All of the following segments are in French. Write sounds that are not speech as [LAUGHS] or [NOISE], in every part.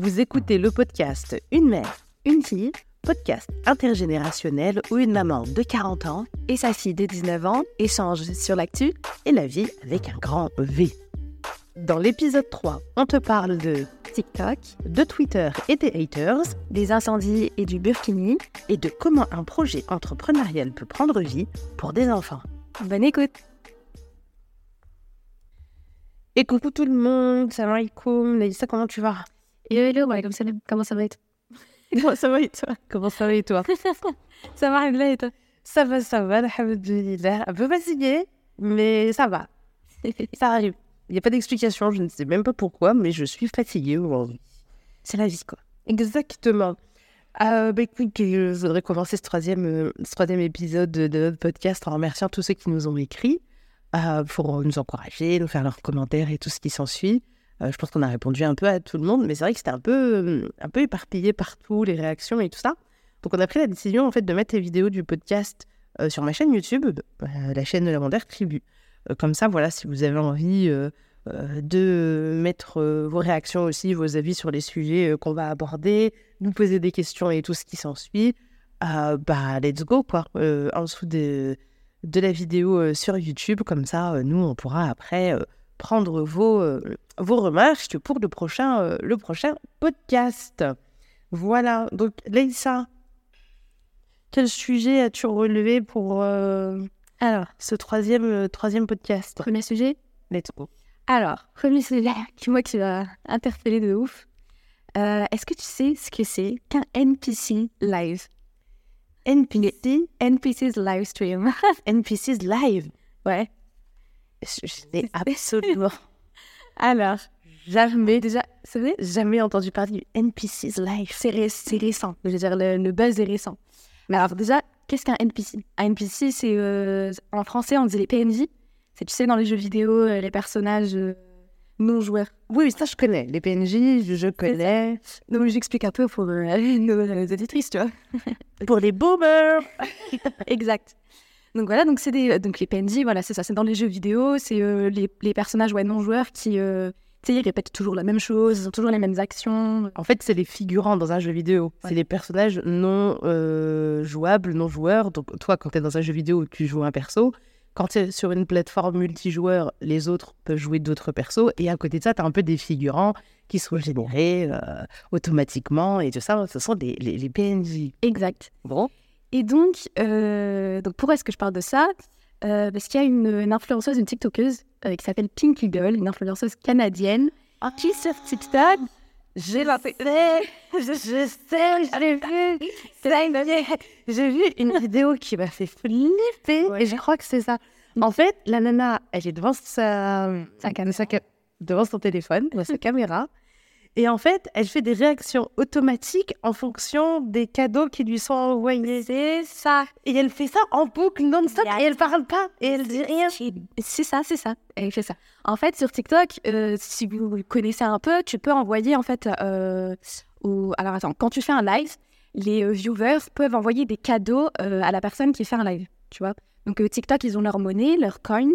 Vous écoutez le podcast Une mère, une fille, podcast intergénérationnel où une maman de 40 ans et sa fille de 19 ans échangent sur l'actu et la vie avec un grand V. Dans l'épisode 3, on te parle de TikTok, de Twitter et des haters, des incendies et du burkini, et de comment un projet entrepreneurial peut prendre vie pour des enfants. Bonne écoute Et coucou tout le monde, salam alaikum, Naïssa, comment tu vas? Hello, hello, ouais, comme ça, comment ça va être Comment ça va et toi Comment ça va et toi Ça va, et toi Ça va, ça va, alhamdoulilah. Un peu fatiguée, mais ça va. [LAUGHS] ça arrive. Il n'y a pas d'explication, je ne sais même pas pourquoi, mais je suis fatiguée aujourd'hui. C'est la vie, quoi. Exactement. Euh, bah, écoute, je voudrais commencer ce troisième, euh, ce troisième épisode de, de notre podcast en remerciant tous ceux qui nous ont écrit euh, pour nous encourager, nous faire leurs commentaires et tout ce qui s'ensuit. Euh, je pense qu'on a répondu un peu à tout le monde, mais c'est vrai que c'était un peu, euh, un peu éparpillé partout, les réactions et tout ça. Donc on a pris la décision en fait de mettre les vidéos du podcast euh, sur ma chaîne YouTube, la chaîne de la Mandaire Tribu. Comme ça, voilà, si vous avez envie de mettre vos réactions aussi, vos avis sur les sujets qu'on va aborder, nous poser des questions et tout ce qui s'ensuit, bah let's go quoi, en dessous de, la vidéo sur YouTube. Comme ça, nous, on pourra après prendre vos, euh, vos remarques pour le prochain, euh, le prochain podcast. Voilà, donc Leïssa, quel sujet as-tu relevé pour euh, Alors, ce troisième, euh, troisième podcast? Premier sujet Let's go. Alors, premier sujet qui, moi, qui m'a interpellé de ouf. Euh, Est-ce que tu sais ce que c'est qu'un NPC live? NPC, NPC's live stream. [LAUGHS] NPC's live? ouais. Je, n'ai [LAUGHS] absolument Alors, jamais, déjà, c'est vrai? jamais entendu parler du NPC's live. C'est ré- c'est récent. Je veux dire, le, le buzz est récent. Mais alors, déjà, qu'est-ce qu'un NPC Un NPC, c'est. euh, en français, on dit les PNJ. C'est, tu sais, dans les jeux vidéo, euh, les personnages euh, non joueurs. Oui, oui, ça je connais. Les PNJ, je, je connais. Donc, j'explique un peu pour euh, [LAUGHS] nos, nos auditrices, tu vois. Pour les boomers. [LAUGHS] exact. Donc voilà, donc c'est des donc les PNJ, voilà, c'est ça, c'est dans les jeux vidéo, c'est euh, les, les personnages ouais, non joueurs qui euh, tu sais, ils répètent toujours la même chose, ils ont toujours les mêmes actions. En fait, c'est les figurants dans un jeu vidéo. Ouais. C'est les personnages non euh, jouables, non joueurs. Donc, toi, quand tu es dans un jeu vidéo tu joues un perso, quand tu es sur une plateforme multijoueur, les autres peuvent jouer d'autres persos. Et à côté de ça, tu as un peu des figurants qui sont générés euh, automatiquement et tout ça. Ce sont des, les, les PNJ. Exact. Bon. Et donc, euh, donc pourquoi est-ce que je parle de ça? Euh, Parce qu'il y a une, une influenceuse, une TikTokeuse euh, qui s'appelle Pinky Girl, une influenceuse canadienne, qui sur TikTok, J'ai la je, je sais, j'ai vu. [LAUGHS] C'est là, une- J'ai vu une vidéo qui m'a fait flipper Ouais. et je crois que c'est ça. En fait, la nana, elle est devant sa, Sa devant son téléphone, devant sa [LAUGHS] caméra. Et en fait, elle fait des réactions automatiques en fonction des cadeaux qui lui sont envoyés. c'est ça. Et elle fait ça en boucle non-stop et elle parle pas et elle dit rien. C'est ça, c'est ça. Elle fait ça. En fait, sur TikTok, euh, si vous connaissez un peu, tu peux envoyer en fait. euh, Alors attends, quand tu fais un live, les euh, viewers peuvent envoyer des cadeaux euh, à la personne qui fait un live. Tu vois. Donc TikTok, ils ont leur monnaie, leurs coins.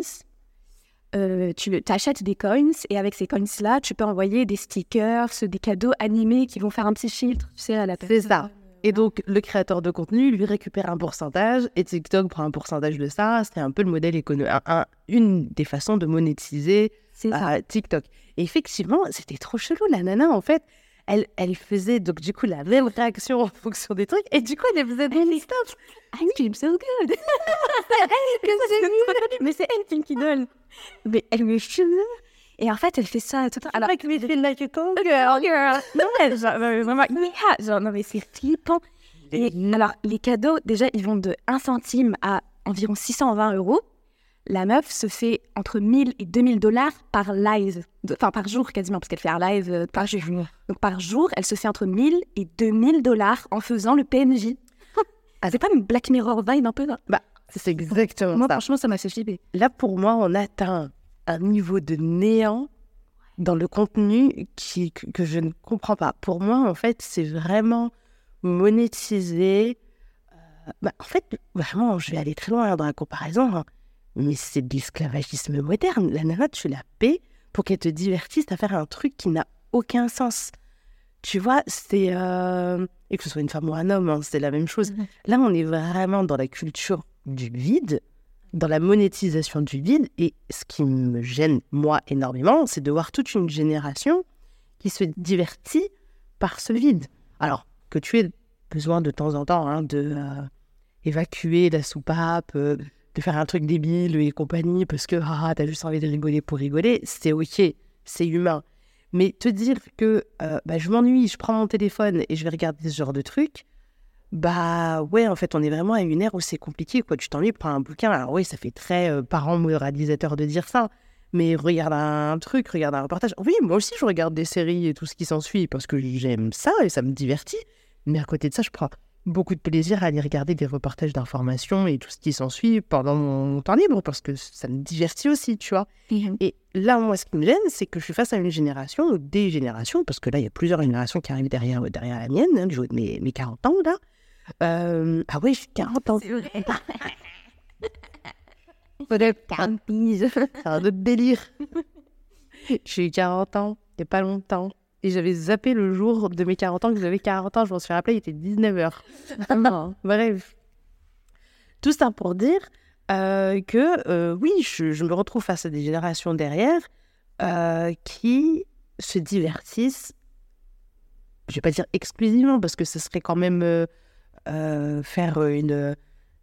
Euh, tu achètes des coins et avec ces coins-là, tu peux envoyer des stickers, des cadeaux animés qui vont faire un petit filtre, tu sais, à la personne. C'est ça. Et donc, le créateur de contenu, lui, récupère un pourcentage et TikTok prend un pourcentage de ça. C'est un peu le modèle économique, une des façons de monétiser euh, TikTok. Et effectivement, c'était trop chelou. La nana, en fait, elle, elle faisait donc du coup la même réaction en fonction des trucs. Et du coup, elle faisait non-stop. I scream so good. [LAUGHS] Mais c'est elle, Pinky Doll. [LAUGHS] Mais elle me cheveux. Et en fait, elle fait ça tout le temps. Alors, me feel like a call girl, girl. [LAUGHS] Non, genre, euh, vraiment, yeah, genre, non, mais c'est flippant. Et alors, les cadeaux, déjà, ils vont de 1 centime à environ 620 euros. La meuf se fait entre 1000 et 2000 dollars par live. Enfin, par jour quasiment, parce qu'elle fait un live euh, par jour. Donc, par jour, elle se fait entre 1000 et 2000 dollars en faisant le PNJ. [LAUGHS] Ah, c'est pas une Black Mirror vibe un peu là? Bah, c'est exactement Moi, ça. franchement, ça m'a fait flipper. Là, pour moi, on atteint un niveau de néant dans le contenu qui, que, je ne comprends pas. Pour moi, en fait, c'est vraiment monétiser. euh, bah, en fait, vraiment, je vais aller très loin dans la comparaison, hein, mais c'est de l'esclavagisme moderne. La nana, tu la paies pour qu'elle te divertisse à faire un truc qui n'a aucun sens. Tu vois, c'est. euh, Et que ce soit une femme ou un homme, hein, c'est la même chose. Mhm. Là, on est vraiment dans la culture du vide, dans la monétisation du vide. Et ce qui me gêne, moi, énormément, c'est de voir toute une génération qui se divertit par ce vide. Alors, que tu aies besoin de temps en temps hein, de euh, évacuer la soupape, euh, de faire un truc débile et compagnie, parce que ah, t'as juste envie de rigoler pour rigoler, c'est ok, c'est humain. Mais te dire que euh, bah, je m'ennuie, je prends mon téléphone et je vais regarder ce genre de truc, bah ouais, en fait, on est vraiment à une ère où c'est compliqué. Quoi. Tu t'ennuies, prends un bouquin. Alors oui, ça fait très euh, parent moralisateur de dire ça, mais regarde un truc, regarde un reportage. Oui, moi aussi, je regarde des séries et tout ce qui s'ensuit parce que j'aime ça et ça me divertit. Mais à côté de ça, je prends beaucoup de plaisir à aller regarder des reportages d'information et tout ce qui s'ensuit pendant mon temps libre parce que ça me divertit aussi, tu vois. Et là, moi, ce qui me gêne, c'est que je suis face à une génération, ou des générations, parce que là, il y a plusieurs générations qui arrivent derrière, derrière la mienne, hein, du haut de mes, mes 40 ans, là. Euh, ah oui, j'ai 40 ans. C'est vrai. [LAUGHS] C'est un autre délire. J'ai eu 40 ans, il n'y a pas longtemps. Et j'avais zappé le jour de mes 40 ans que j'avais 40 ans. Je m'en suis rappelé, il était 19h. [LAUGHS] Bref. Tout ça pour dire euh, que euh, oui, je, je me retrouve face à des générations derrière euh, qui se divertissent, je vais pas dire exclusivement, parce que ce serait quand même faire une,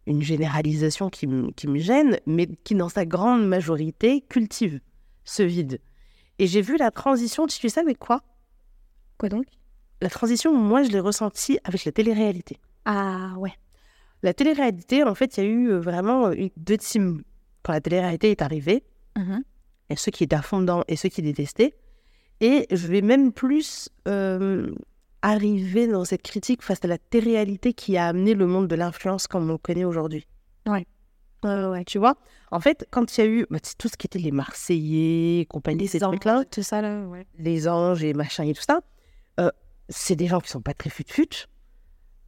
une généralisation qui, qui me gêne, mais qui dans sa grande majorité cultive ce vide. Et j'ai vu la transition, tu sais avec quoi? Quoi donc? La transition, moi, je l'ai ressentie avec la télé-réalité. Ah ouais. La télé-réalité, en fait, il y a eu euh, vraiment euh, deux teams quand la télé-réalité est arrivée. Et ceux qui étaient à fond dedans et ceux qui détestaient. Et je vais même plus euh, arriver dans cette critique face à la télé-réalité qui a amené le monde de l'influence comme on le connaît aujourd'hui. Ouais. Ouais, ouais, tu vois En fait, quand il y a eu bah, tout ce qui était les Marseillais, compagnie, ces trucs-là, tout ça là, ouais. les anges et machin et tout ça, euh, c'est des gens qui sont pas très fut-fut.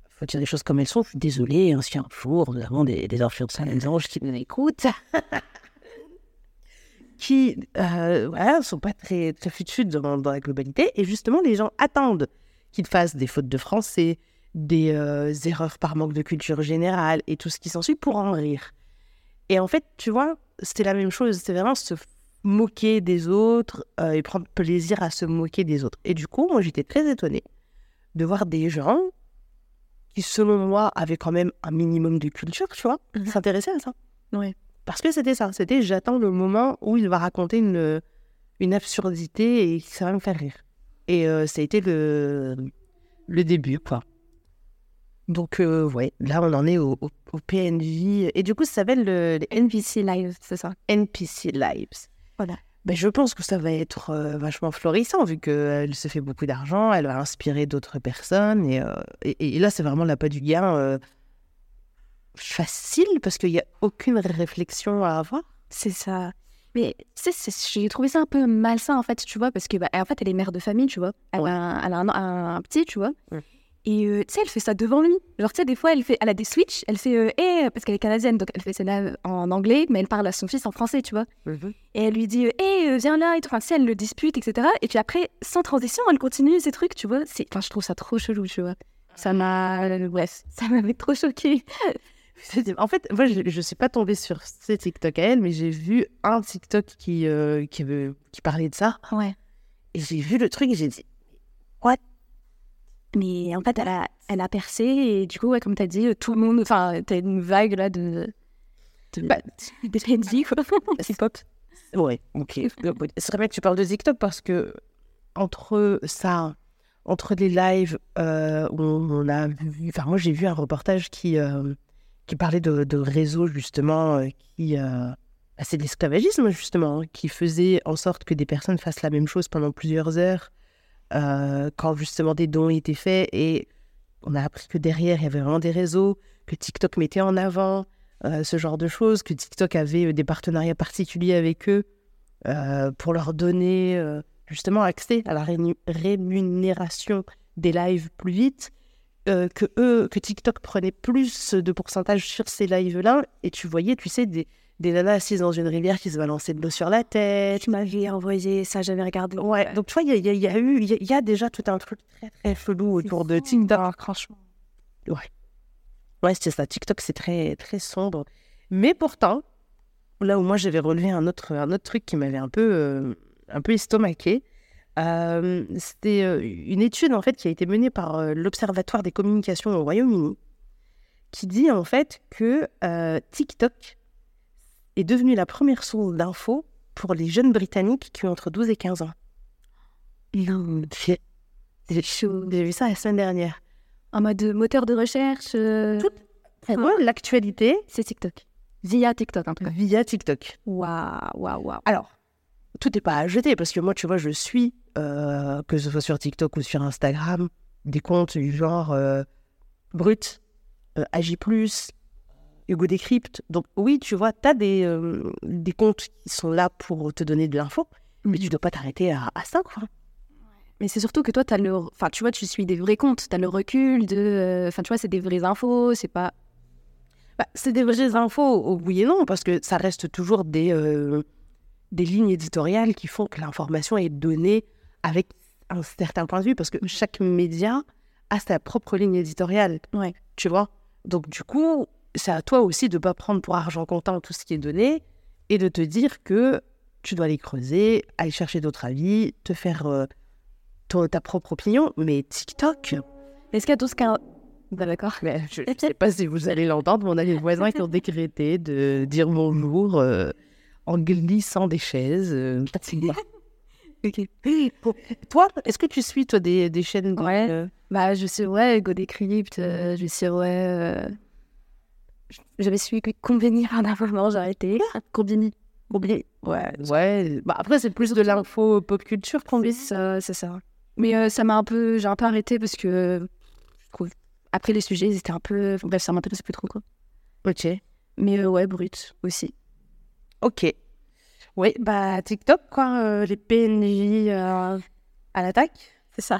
faut dire les choses comme elles sont. Je suis désolée, hein, si un jour nous avons des, des influenceurs, des anges qui nous écoutent, [LAUGHS] qui euh, voilà, sont pas très, très fut-fut dans, dans la globalité. Et justement, les gens attendent qu'ils fassent des fautes de français, des euh, erreurs par manque de culture générale et tout ce qui s'ensuit pour en rire. Et en fait, tu vois, c'était la même chose. C'est vraiment se moquer des autres euh, et prendre plaisir à se moquer des autres. Et du coup, moi, j'étais très étonnée de voir des gens qui, selon moi, avaient quand même un minimum de culture, tu vois, Mhm. s'intéresser à ça. Ouais. Parce que c'était ça. C'était j'attends le moment où il va raconter une, une absurdité et ça va me faire rire. Et euh, ça a été le, le début, quoi. Donc, euh, ouais, là, on en est au, au, au PNJ. Et du coup, ça s'appelle le, les NBC Live, c'est ça? NPC Lives. Voilà. Ben, je pense que ça va être euh, vachement florissant vu qu'elle se fait beaucoup d'argent, elle va inspirer d'autres personnes. Et, euh, et, et là, c'est vraiment l'appât du gain euh, facile parce qu'il n'y a aucune réflexion à avoir. C'est ça. Mais tu sais, j'ai trouvé ça un peu malsain en fait, tu vois, parce que bah, en fait, elle est mère de famille, tu vois. Elle Ouais. a, un, elle a un, un- un petit, tu vois. Ouais. Et euh, tu sais, elle fait ça devant lui. Genre, tu sais, des fois, elle, fait, elle a des switches, elle fait, euh, Eh, parce qu'elle est canadienne, donc elle fait ça là en anglais, mais elle parle à son fils en français, tu vois. Et elle lui dit, hé, euh, viens là, et tout. Enfin, tu sais, elle le dispute, etc. Et puis après, sans transition, elle continue ces trucs, tu vois. Enfin, je trouve ça trop chelou, tu vois. Ça m'a. euh, bref, [LAUGHS] ça m'avait trop choqué. En fait, moi, je ne suis pas tombée sur ces TikTok à elle, mais j'ai vu un TikTok qui, euh, qui, veut- qui parlait de ça. Ouais. Et j'ai vu le truc et j'ai dit, Mais en fait, elle a, elle a percé, et du coup, ouais, comme tu as dit, euh, tout le monde. Enfin, t'as une vague là de. de Bah, des PNJ, quoi. [LAUGHS] Hip-hop. Ouais, ok. C'est très bien que tu parles de TikTok parce que entre ça, entre les lives euh, où on a vu, enfin moi j'ai vu un reportage qui euh, qui parlait de, réseaux justement euh, qui euh, bah, c'est de l'esclavagisme justement hein, qui faisait en sorte que des personnes fassent la même chose pendant plusieurs heures euh, quand justement des dons étaient faits. Et on a appris que derrière il y avait vraiment des réseaux que TikTok mettait en avant ce genre de choses, que TikTok avait des partenariats particuliers avec eux pour leur donner justement accès à la rému- rémunération des lives plus vite, euh, que eux, que TikTok prenait plus de pourcentage sur ces lives-là, et tu voyais, tu sais, des, des nanas assises dans une rivière qui se balançaient de l'eau sur la tête. Tu m'avais envoyé ça, j'avais regardé. Ouais, donc tu vois, il y, y a eu, il y, a- il y a déjà tout un truc très très chelou autour de TikTok. franchement. Ouais, c'est ça. TikTok, c'est très très sombre. Mais pourtant, là où moi j'avais relevé un autre, un autre truc qui m'avait un peu, euh, un peu estomaqué, euh, c'était une étude en fait qui a été menée par l'Observatoire des communications au Royaume-Uni, qui dit en fait que euh, TikTok est devenu la première source d'infos pour les jeunes britanniques qui ont entre 12 et 15 ans. Non. J'ai j'ai vu ça la semaine dernière. En mode moteur de recherche, euh, Tout- l'actualité c'est TikTok. Via TikTok, en tout cas. via TikTok. Waouh, waouh, waouh. Alors, tout n'est pas à jeter parce que moi, tu vois, je suis, euh, que ce soit sur TikTok ou sur Instagram, des comptes du genre euh, Brut, euh, Agi, Hugo Décrypte. Donc, oui, tu vois, tu as des, des comptes qui sont là pour te donner de l'info, mais tu dois pas t'arrêter à, à quoi. Mais c'est surtout que toi, tu as le. Enfin, tu vois, tu suis des vrais comptes. Tu as le recul de. Enfin, tu vois, c'est des vraies infos. C'est pas. Bah, c'est des vraies infos, oui et non, parce que ça reste toujours des, euh, des lignes éditoriales qui font que l'information est donnée avec un certain point de vue, parce que chaque média a sa propre ligne éditoriale. Ouais. Tu vois? Donc, du coup, c'est à toi aussi de ne pas prendre pour argent comptant tout ce qui est donné et de te dire que tu dois aller creuser, aller chercher d'autres avis, te faire euh, ton- ta propre opinion. Mais TikTok, Est-ce qu'il y a tout ce qu'un. D'accord. je ne sais pas si vous allez l'entendre, mais on a les voisins qui ont décrété de dire bonjour euh, en glissant des chaises. euh, [LAUGHS] [LAUGHS] Toi, est-ce que tu suis toi des, des chaînes de- Ouais. euh, Bah, je suis, ouais, Go Decrypt, euh, je suis, ouais. euh, J'avais suivi Combini à [LAUGHS] un moment, j'ai arrêté. Combini. Combini Ouais, ouais. Bah, après, c'est plus de l'info pop culture qu'on C'est ça. Mais euh, ça m'a un peu. J'ai un peu arrêté parce que. Après, les sujets, ils étaient un peu. Bref, ça m'intéressait plus trop, quoi. Ok. Mais ouais, brut aussi. Ok. Oui, bah TikTok, quoi, euh, les PNJ euh, à l'attaque, c'est ça.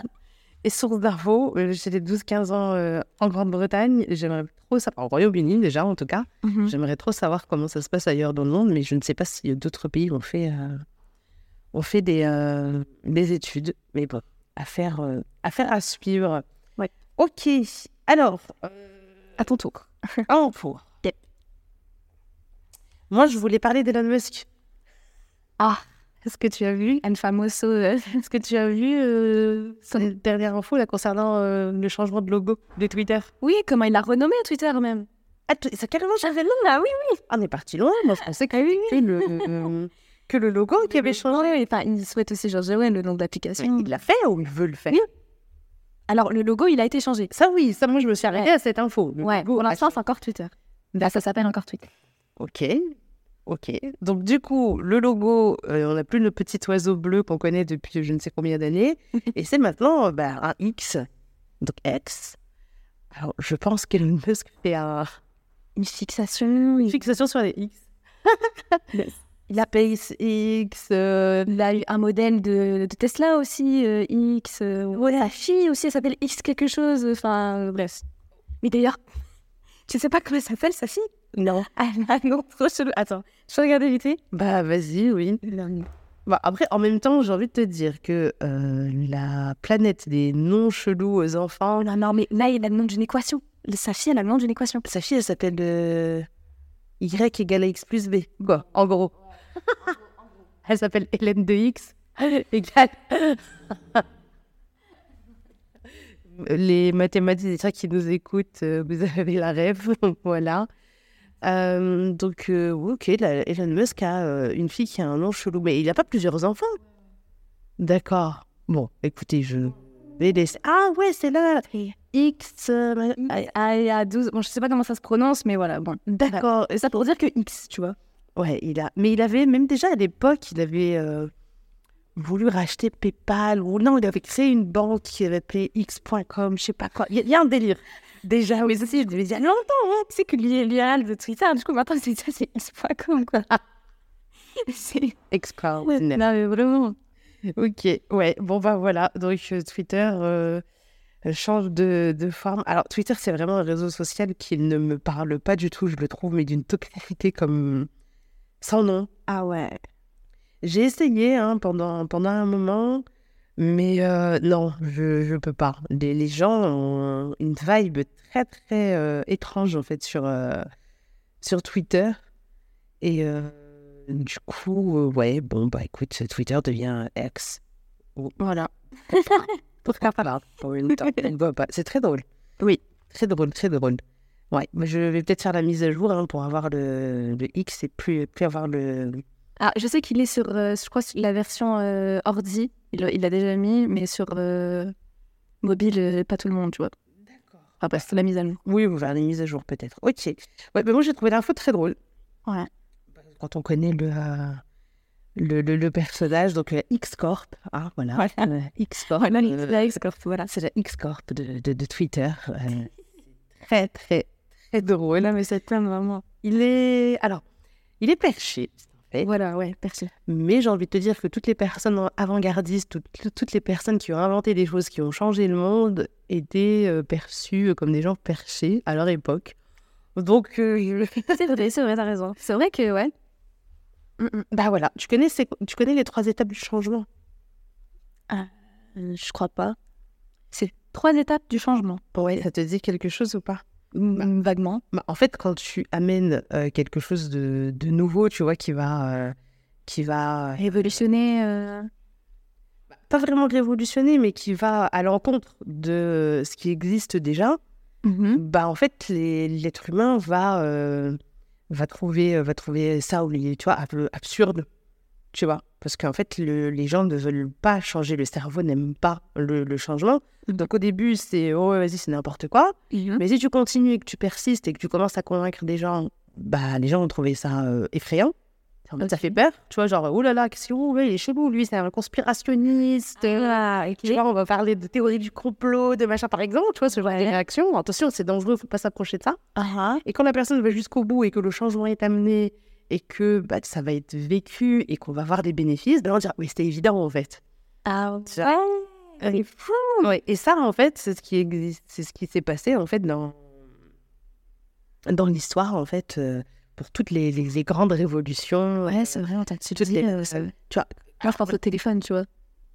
Et source d'infos, euh, j'ai les 12-15 ans euh, en Grande-Bretagne, j'aimerais trop savoir, au Royaume-Uni déjà en tout cas, j'aimerais trop savoir comment ça se passe ailleurs dans le monde, mais je ne sais pas si d'autres pays ont fait, ont fait des, des études. Mais bon, affaire, affaire à suivre. Ouais. Ok, alors, À ton tour. un pour. Yep. Moi, je voulais parler d'Elon Musk. Ah. Est-ce que tu as vu Un famoso. euh, [LAUGHS] Est-ce que tu as vu euh, son dernière info là, concernant euh, le changement de logo de Twitter? Oui, comment il a renommé Twitter même. Ah, ça carrément J'avais ah oui, oui. On est parti loin. Moi, je pensais que, Ah oui, que le, euh, que le logo qui avait changé. changé. Enfin, il souhaite aussi changer ouais, le nom de l'application. Il l'a fait ou il veut le faire? Oui. Alors, le logo, il a été changé. Ça, oui, ça, moi, je me suis arrêtée Ouais. à cette info. Le Ouais, logo pour l'instant, c'est encore Twitter. Bah, ça s'appelle encore Twitter. Ok, ok. Donc du coup, le logo, euh, on n'a plus le petit oiseau bleu qu'on connaît depuis je ne sais combien d'années, [LAUGHS] et c'est maintenant bah, un X, donc X. Alors je pense qu'Elon Musk fait un- Une fixation. une fixation sur les X. [LAUGHS] Il a SpaceX, euh, Il a eu un modèle de, de Tesla aussi, euh, X. euh, ouais, sa fille aussi, elle s'appelle X quelque chose. Enfin, bref. Mais d'ailleurs, [LAUGHS] tu sais pas comment elle s'appelle sa fille? Non. Ah non, trop chelou. Attends, je peux regarder vite fait? Bah vas-y, oui. Bah, après, en même temps, j'ai envie de te dire que euh, la planète des noms chelous aux enfants, non, non, mais là, il a le nom d'une équation. Sa fille, elle a le nom d'une équation. sa fille, elle s'appelle euh, Y égale à X plus B. Quoi, en gros. [LAUGHS] elle s'appelle Hélène de X [LAUGHS] égale... Les mathématiciens qui nous écoutent, euh, vous avez la rêve, [LAUGHS] voilà. Euh, donc, euh, oui, ok, la- Elon Musk a euh, une fille qui a un nom chelou, mais il n'a pas plusieurs enfants. D'accord. Bon, écoutez, je vais laisser. Ah ouais, c'est là. X. euh, ma- il y a 12. Bon, je sais pas comment ça se prononce, mais voilà, bon. D'accord. Et ça pour dire que X, tu vois. Ouais, il a. Mais il avait même déjà à l'époque, il avait euh, voulu racheter PayPal ou non, il avait créé une banque qui avait appelé X.com, je sais pas quoi. Il y, a- il y a un délire. Déjà, Mais aussi, il y a longtemps, hein. Tu sais que l'URL de Twitter, du coup, maintenant, [LAUGHS] c'est ça, c'est X.com, quoi. [LAUGHS] c'est... extraordinaire. Non, mais vraiment. Ok, ouais, bon bah voilà. Donc euh, Twitter euh, change de, de forme. Alors Twitter, c'est vraiment un réseau social qui ne me parle pas du tout, je le trouve, mais d'une toxicité comme sans nom. Ah ouais. J'ai essayé hein, pendant, pendant un moment, mais euh, non, je ne peux pas. Les, les, gens ont une vibe très, très euh, étrange, en fait, sur, euh, sur Twitter. Et du coup, ouais, bon, bah écoute, Twitter devient X. Voilà. [LAUGHS] Pourquoi [LAUGHS] pas C'est très drôle. Oui. Très drôle, très drôle. Ouais, mais je vais peut-être faire la mise à jour hein, pour avoir le, le, X et plus, plus avoir le. Ah, je sais qu'il est sur, euh, je crois, la version euh, ordi. Il l'a déjà mis, mais sur euh, mobile, pas tout le monde, tu vois. D'accord. Après, c'est la mise à jour. Oui, on va faire la mise à jour peut-être. Ok. Ouais, mais moi j'ai trouvé l'info très drôle. Ouais. Quand on connaît le. Le, le, le, personnage, donc X-Corp, ah, voilà, voilà. X-Corp, voilà, la X-Corp, voilà. c'est la X-Corp de, de, de, Twitter. [LAUGHS] très, très, très drôle. Mais c'est vraiment. Il est. Alors, il est perché. Voilà, ouais, perché. Mais j'ai envie de te dire que toutes les personnes avant-gardistes, toutes, toutes, les personnes qui ont inventé des choses qui ont changé le monde, étaient euh, perçues comme des gens perchés à leur époque. Donc. Euh, [LAUGHS] c'est vrai, c'est vrai, t'as raison. C'est vrai que, ouais. Mm -mm. Bah voilà, tu connais, tu connais les trois étapes du changement? Ah, Je crois pas. C'est trois étapes du changement. Ouais, ça te dit quelque chose ou pas? Bah, Vaguement. Bah, en fait, quand tu amènes euh, quelque chose de, de, nouveau, tu vois, qui va. Euh, qui va révolutionner. Euh... Bah, pas vraiment révolutionner, mais qui va à l'encontre de ce qui existe déjà, mm -hmm. bah en fait, l'être humain va, va, trouver, va trouver ça, tu vois, absurde, tu vois. Parce qu'en fait, le, les gens ne veulent pas changer, le cerveau n'aime pas le, le, changement. Donc au début, c'est oh, vas-y, c'est n'importe quoi. Mm -hmm. Mais si tu continues et que tu persistes et que tu commences à convaincre des gens, bah les gens vont trouver ça euh, effrayant. Okay. Ça fait peur, tu vois, genre, oh là là, qu'est-ce qu'il est, il est chelou, lui, c'est un conspirationniste. Ah, okay. Tu vois, on va parler de théorie du complot, de machin, par exemple, tu vois, ce genre de réaction. Attention, c'est dangereux, faut pas s'approcher de ça. Uh -huh. Et quand la personne va jusqu'au bout et que le changement est amené et que bah, ça va être vécu et qu'on va avoir des bénéfices, ben on va dire, oui, c'était évident, en fait. Ah, ouais. C'est fou. Ouais. Et ça, en fait, c'est ce qui existe, c'est ce qui s'est passé, en fait, dans, dans l'histoire, en fait, euh, pour toutes les, les, les, grandes révolutions. Ouais, c'est vrai, on t'a les, euh, tu vois, je pense au téléphone, tu vois.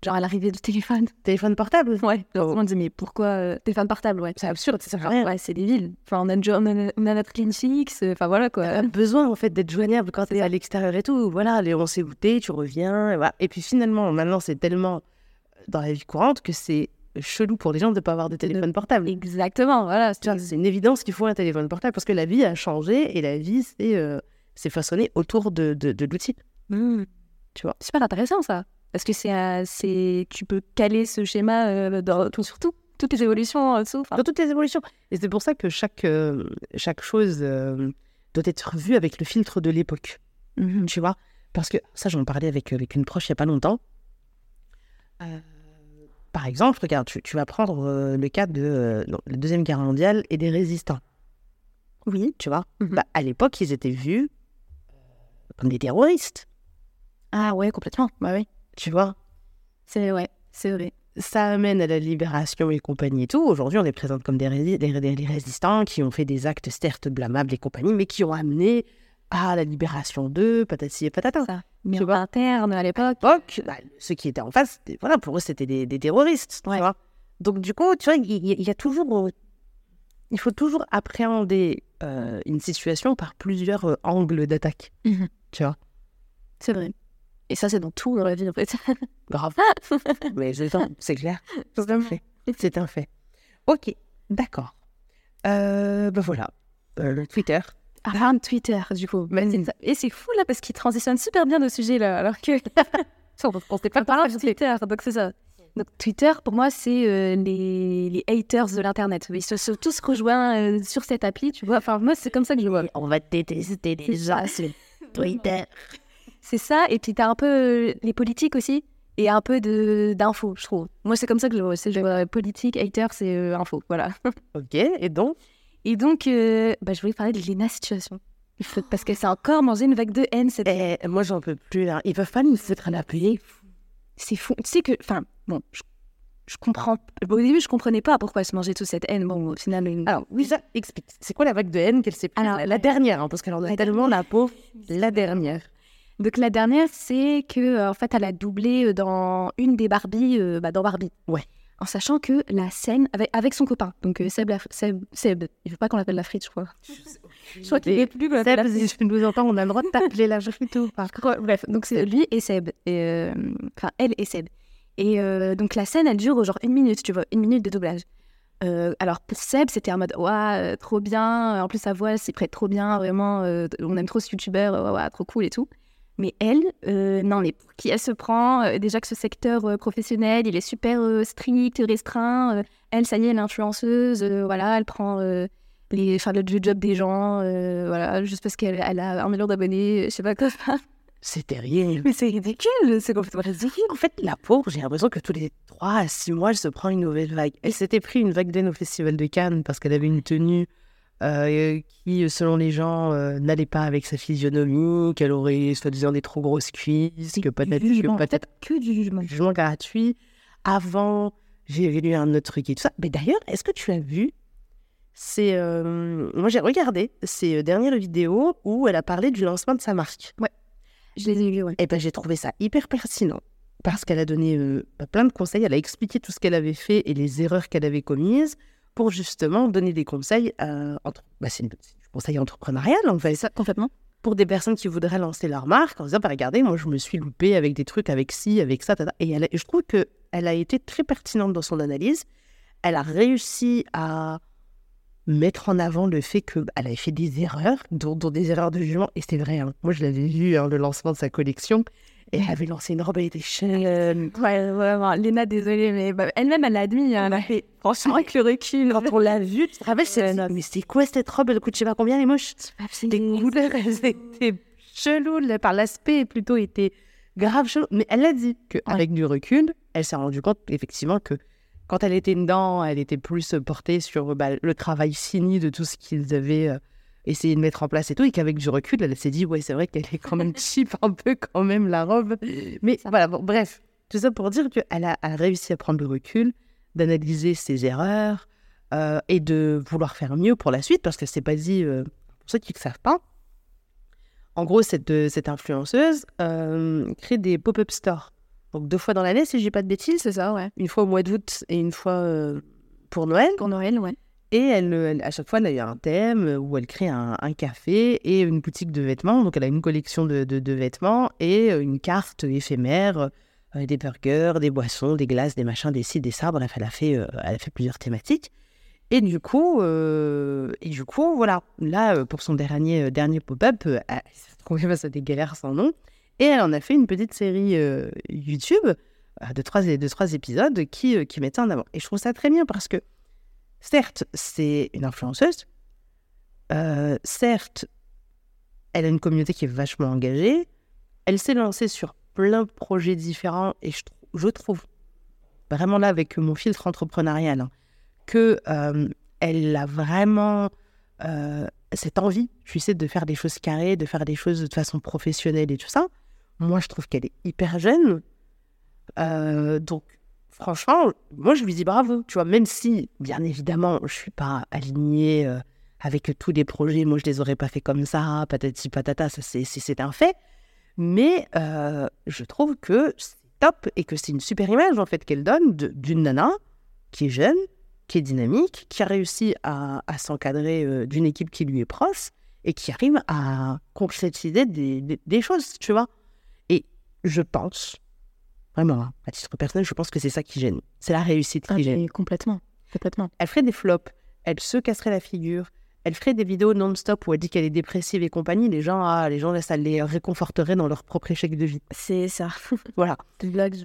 Genre à l'arrivée du téléphone. [LAUGHS] Téléphone portable Ouais. Oh. On dit, mais pourquoi euh, téléphone portable Ouais. C'est absurde, ça sert à rien. Ouais, c'est débile. Enfin, on a, on a, on a notre ligne fixe. Enfin, voilà quoi. On a besoin en fait d'être joignable quand t'es à l'extérieur et tout. Voilà, on s'est goûté, tu reviens. Et, voilà. et puis finalement, maintenant, c'est tellement dans la vie courante que c'est chelou pour les gens de ne pas avoir de téléphone portable. Exactement, voilà. C'est une évidence qu'il faut un téléphone portable parce que la vie a changé et la vie s'est euh, façonnée autour de, de, de l'outil. Mmh. Tu vois Super intéressant ça. Parce que c'est, euh, tu peux caler ce schéma euh, dans, tout, sur tout, toutes les évolutions. Euh, tout, dans toutes les évolutions. Et c'est pour ça que chaque, euh, chaque chose euh, doit être vue avec le filtre de l'époque. Mmh. Tu vois? Parce que ça, j'en parlais avec, avec une proche il n'y a pas longtemps. par exemple, regarde, tu, tu vas prendre le cas de la Deuxième Guerre mondiale et des résistants. Oui. Tu vois? Mmh. bah, À l'époque, ils étaient vus comme des terroristes. Ah ouais, complètement. Bah oui. Tu vois C'est ouais, c'est vrai. Ça amène à la libération et compagnie et tout. Aujourd'hui, on les présente comme des, ré des, des, résistants qui ont fait des actes certes blâmables et compagnie, mais qui ont amené à la libération d'eux, patati et patata. Ça. Mais en interne à l'époque. Bah, ceux qui étaient en face, voilà, pour eux, c'était des, des, terroristes. Ouais. Tu vois Donc, du coup, tu vois, il y, y, a toujours. Il faut toujours appréhender euh, une situation par plusieurs euh, angles d'attaque. Mmh. Tu vois C'est vrai. Et ça, c'est dans tout dans la vie, en fait. [LAUGHS] Grave. [LAUGHS] Mais c'est clair. C'est un fait. C'est un fait. Ok, d'accord. Euh, ben voilà. Euh, Twitter. Ah, Twitter, du coup. Mmh. Et c'est fou, là, parce qu'il transitionne super bien de sujet, là. Alors que. [LAUGHS] on ne pas parler de Twitter, donc c'est ça. Donc, Twitter, pour moi, c'est euh, les, les, haters de l'Internet. Ils se sont tous rejoints euh, sur cette appli, tu vois. Enfin, moi, c'est comme ça que je vois. On va détester déjà sur Twitter. C'est ça, et puis t'as un peu les politiques aussi, et un peu d'infos, je trouve. Moi, c'est comme ça que je vois. Je vois politique, hater, c'est euh, info, voilà. [LAUGHS] ok, et donc? Et donc, euh, bah, je voulais parler de Lena Situation. Parce que c'est encore mangé une vague de haine, cette eh, Moi, j'en peux plus, là. Ils peuvent pas nous foutre à la paix. C'est fou. Tu sais que, enfin, bon, je, je, comprends. Au début, je comprenais pas pourquoi se mangeait toute cette haine. Bon, au final. Une... Alors, oui, ça explique. C'est quoi la vague de haine qu'elle s'est Alors, la, la dernière, hein, parce qu'elle en a tellement la peau. La dernière. Donc la dernière, c'est que en fait, elle a doublé dans une des Barbie, bah, dans Barbie. Ouais. En sachant que la scène avec, avec son copain, donc Seb, la, Seb, Seb, il veut pas qu'on l'appelle la frite, je crois. Je crois qu'il est plus qu'on Seb, si tu nous entends, on a le droit de t'appeler la frite ou pas. Bref, donc c'est lui et Seb, et, enfin elle et Seb. Et donc la scène, elle dure genre une minute, tu vois, une minute de doublage. Euh, alors pour Seb, c'était en mode ouais, trop bien. En plus, sa voix s'y prête trop bien. Vraiment, on aime trop ce youtubeur. Ouais, trop cool et tout. Mais elle, non, mais pour qui elle se prend Déjà que ce secteur professionnel, il est super strict, restreint. elle, ça y est, elle est influenceuse. voilà, elle prend les, enfin, le job des gens. voilà, juste parce qu'elle elle a un million d'abonnés. Je sais pas quoi. C'est terrible. Mais c'est ridicule, c'est complètement ridicule. En fait, la pauvre, j'ai l'impression que tous les 3 à 6 mois, elle se prend une nouvelle vague. Elle s'était pris une vague d'aine au Festival de Cannes parce qu'elle avait une tenue euh, qui, selon les gens, euh, n'allait pas avec sa physionomie, qu'elle aurait soi-disant des trop grosses cuisses, que peut-être que, peut que du jugement. jugement gratuit. Avant, j'ai lu un autre truc et tout ça. Mais d'ailleurs, est-ce que tu as vu c'est euh, moi j'ai regardé ces dernières vidéos où elle a parlé du lancement de sa marque. Ouais. Je les ai vus, ouais. Et ben, j'ai trouvé ça hyper pertinent parce qu'elle a donné bah, plein de conseils. Elle a expliqué tout ce qu'elle avait fait et les erreurs qu'elle avait commises pour justement donner des conseils. entre... bah, c'est du conseil entrepreneurial, en fait. Ça, complètement. Pour des personnes qui voudraient lancer leur marque en disant bah, Regardez, moi, je me suis loupée avec des trucs, avec ci, avec ça. Et elle je trouve qu'elle a été très pertinente dans son analyse. Elle a réussi à mettre en avant le fait qu'elle avait fait des erreurs, dont, des erreurs de jugement. Et c'est vrai, hein. moi je l'avais vu, hein, le lancement de sa collection. Et elle avait lancé une robe edition. Ouais, vraiment. Léna, désolée, mais bah, elle-même, elle l'a admis. Hein, franchement, avec le recul. Quand on l'a vue, tu te rappelles, c'est mais c'est quoi cette robe? Elle coûte je sais pas combien, elle est moche. Des couleurs, [LAUGHS] elles étaient cheloues. Par l'aspect, plutôt, était grave chelou. Mais elle a dit qu'avec du recul, elle s'est rendue compte, effectivement, que quand elle était dedans, elle était plus portée sur bah, le travail fini de tout ce qu'ils avaient euh, essayé de mettre en place et tout, et qu'avec du recul, elle s'est dit, ouais, c'est vrai qu'elle est quand même [LAUGHS] cheap un peu quand même, la robe. Mais voilà, bref, tout ça pour dire qu'elle a, a, réussi à prendre le recul, d'analyser ses erreurs euh, et de vouloir faire mieux pour la suite, parce que c'est pas dit, euh, pour ceux qui ne savent pas, en gros, cette, cette influenceuse crée des pop-up stores. Donc deux fois dans l'année, si je dis pas de bêtises. C'est ça, ouais. Une fois au mois d'août et une fois euh, pour Noël. Pour Noël, ouais. Et elle, à chaque fois, elle a un thème où elle crée un, café et une boutique de vêtements. Donc elle a une collection de, de, vêtements et euh, une carte éphémère, euh, des burgers, des boissons, des glaces, des machins, des ci, des ça. Bref, elle a fait, elle a fait plusieurs thématiques. Et du coup, et du coup, voilà. Là, pour son dernier, dernier pop-up, elle s'est retrouvée face à des galères sans nom. Et elle en a fait une petite série euh, YouTube euh, de, trois, de trois épisodes qui, euh, qui mettait en avant. Et je trouve ça très bien parce que, certes, c'est une influenceuse. certes, elle a une communauté qui est vachement engagée. Elle s'est lancée sur plein de projets différents. Et je, trouve, vraiment là, avec mon filtre entrepreneurial, hein, que elle a vraiment cette envie, tu sais, de faire des choses carrées, de faire des choses de façon professionnelle et tout ça. Moi, je trouve qu'elle est hyper jeune. Euh, donc, franchement, moi, je lui dis bravo. Tu vois, même si, bien évidemment, je suis pas alignée euh, avec tous les projets, moi, je les aurais pas fait comme ça, patati patata, ça, c'est un fait. Mais euh, je trouve que c'est top et que c'est une super image, en fait, qu'elle donne d'une nana qui est jeune, qui est dynamique, qui a réussi à, s'encadrer d'une équipe qui lui est proche et qui arrive à concrétiser des, choses, tu vois je pense, vraiment, hein, à titre personnel, je pense que c'est ça qui gêne. C'est la réussite qui ah, gêne. Complètement, complètement. Elle ferait des flops, elle se casserait la figure, elle ferait des vidéos non-stop où elle dit qu'elle est dépressive et compagnie. Les gens, ah, les gens, ça les réconforterait dans leur propre échec de vie. C'est ça. [LAUGHS] voilà. Des blagues, je.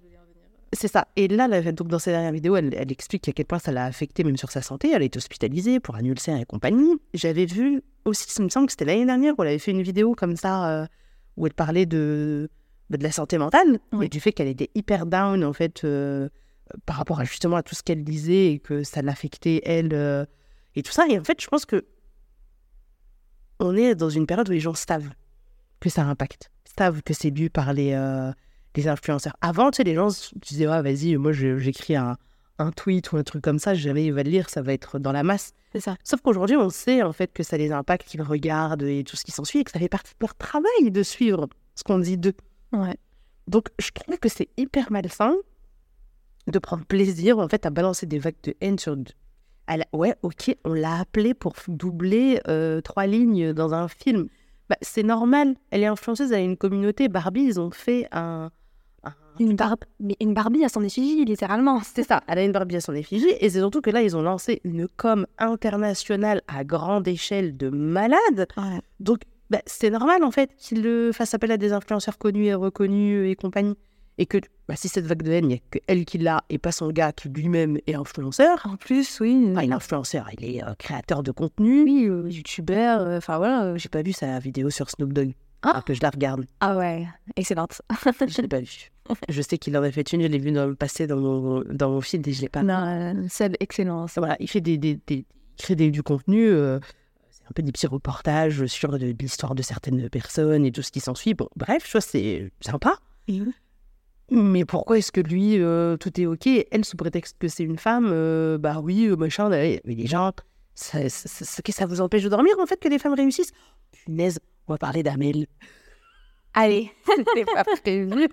C'est ça. Et là, donc dans ses dernières vidéos, elle, elle, explique à quel point ça l'a affecté même sur sa santé. Elle a été hospitalisée pour un ulcère et compagnie. J'avais vu aussi, ça me semble que c'était l'année dernière où elle avait fait une vidéo comme ça euh, où elle parlait de de la santé mentale, et du fait qu'elle était hyper down, en fait, euh, par rapport à justement à tout ce qu'elle disait et que ça l'affectait, elle, euh, et tout ça. Et en fait, je pense que on est dans une période où les gens savent que ça impacte, savent que c'est dû par les, euh, les influenceurs. Avant, tu sais, les gens disaient, ah, vas-y, moi, j'écris un, un tweet ou un truc comme ça, jamais il va le lire, ça va être dans la masse. C'est ça. Sauf qu'aujourd'hui, on sait en fait que ça les impacte, qu'ils regardent et tout ce qui s'ensuit, et que ça fait partie de leur travail de suivre ce qu'on dit d'eux. Ouais. Donc, je trouve que c'est hyper malsain de prendre plaisir, en fait, à balancer des vagues de haine sur... Ouais, ok, on l'a appelée pour doubler euh, trois lignes dans un film. Bah, c'est normal, elle est influenceuse, elle a une communauté. Barbie, ils ont fait un... un- Une, mais une Barbie à son effigie, littéralement. [LAUGHS] C'est ça, elle a une Barbie à son effigie. Et c'est surtout que là, ils ont lancé une com internationale à grande échelle de malades. Ouais. Donc, bah, c'est normal en fait qu'il euh, fasse appel à des influenceurs connus et reconnus et compagnie. Et que bah, si cette vague de haine, il n'y a que elle qui l'a et pas son gars qui lui-même est influenceur. En plus, oui. Enfin, il est influenceur, il est euh, créateur de contenu, Oui, euh, youtubeur, euh, enfin voilà. euh, J'ai pas vu sa vidéo sur Snoop Dogg. Ah. Que je la regarde. Ah ouais, excellente. [LAUGHS] Je l'ai pas vue. Je sais qu'il en a fait une, je l'ai vue dans le passé dans mon, dans mon feed et je l'ai pas non, euh, Seb, excellence. Voilà, il fait des, des, des- il crée des- du contenu. Un peu des petits reportages sur de, de l'histoire de certaines personnes et tout ce qui s'ensuit. Bon, bref, tu vois, c'est sympa. Mais pourquoi est-ce que lui, euh, tout est OK? Elle, sous prétexte que c'est une femme, euh, bah oui, euh, machin, mais les gens, ça, ça, ça- ça- ça vous empêche de dormir, en fait, que les femmes réussissent? Punaise, on va parler d'Amel. Allez. C'était pas prévu.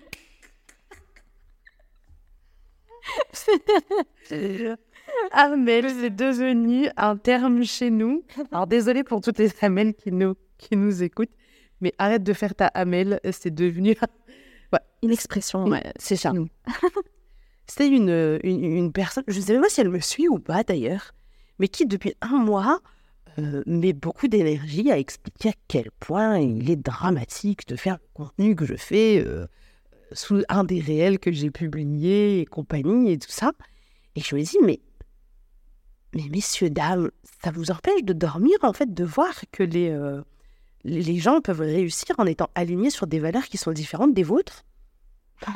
Amel, c'est devenu un terme chez nous. Alors, désolé pour toutes les Amel qui nous, qui nous écoutent, mais arrête de faire ta Amel, c'est devenu Une expression, ouais. C'est ça. C'est une, une, une personne, je ne sais même pas si elle me suit ou pas d'ailleurs, mais qui depuis un mois euh, met beaucoup d'énergie à expliquer à quel point il est dramatique de faire le contenu que je fais euh, sous un des réels que j'ai publié et compagnie et tout ça. Et je me dis, mais, mais messieurs, dames, ça vous empêche de dormir en fait, de voir que les, euh, les les gens peuvent réussir en étant alignés sur des valeurs qui sont différentes des vôtres?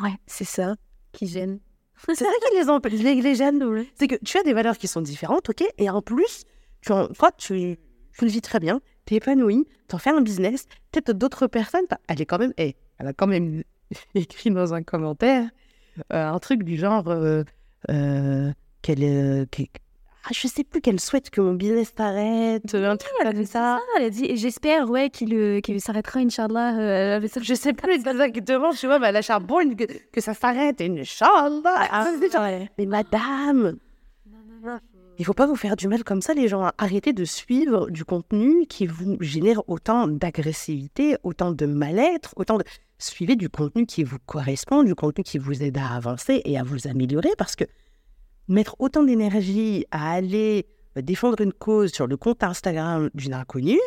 Ouais, c'est ça qui gêne. [LAUGHS] C'est ça qui les empêche, les, les gêne. C'est que tu as des valeurs qui sont différentes, ok? Et en plus, tu en, toi, tu, tu le vis très bien, tu es épanoui, tu en fais un business. Peut-être d'autres personnes, t'as- elle est quand même, eh, elle a quand même [LAUGHS] écrit dans un commentaire euh, un truc du genre qu'elle, euh, qu'elle- ah, je sais plus qu'elle souhaite que mon business s'arrête, un truc Elle a comme dit ça, elle a dit, j'espère, ouais, qu'il euh, qu'il s'arrêtera, Inch'Allah. euh. Je sais plus exactement, tu vois, mais elle a charbonne que, que ça s'arrête, Inch'Allah. Ah, [LAUGHS] ouais. Mais madame, il faut pas vous faire du mal comme ça, les gens. Arrêtez de suivre du contenu qui vous génère autant d'agressivité, autant de mal-être, autant de... Suivez du contenu qui vous correspond, du contenu qui vous aide à avancer et à vous améliorer parce que mettre autant d'énergie à aller euh, défendre une cause sur le compte Instagram d'une inconnue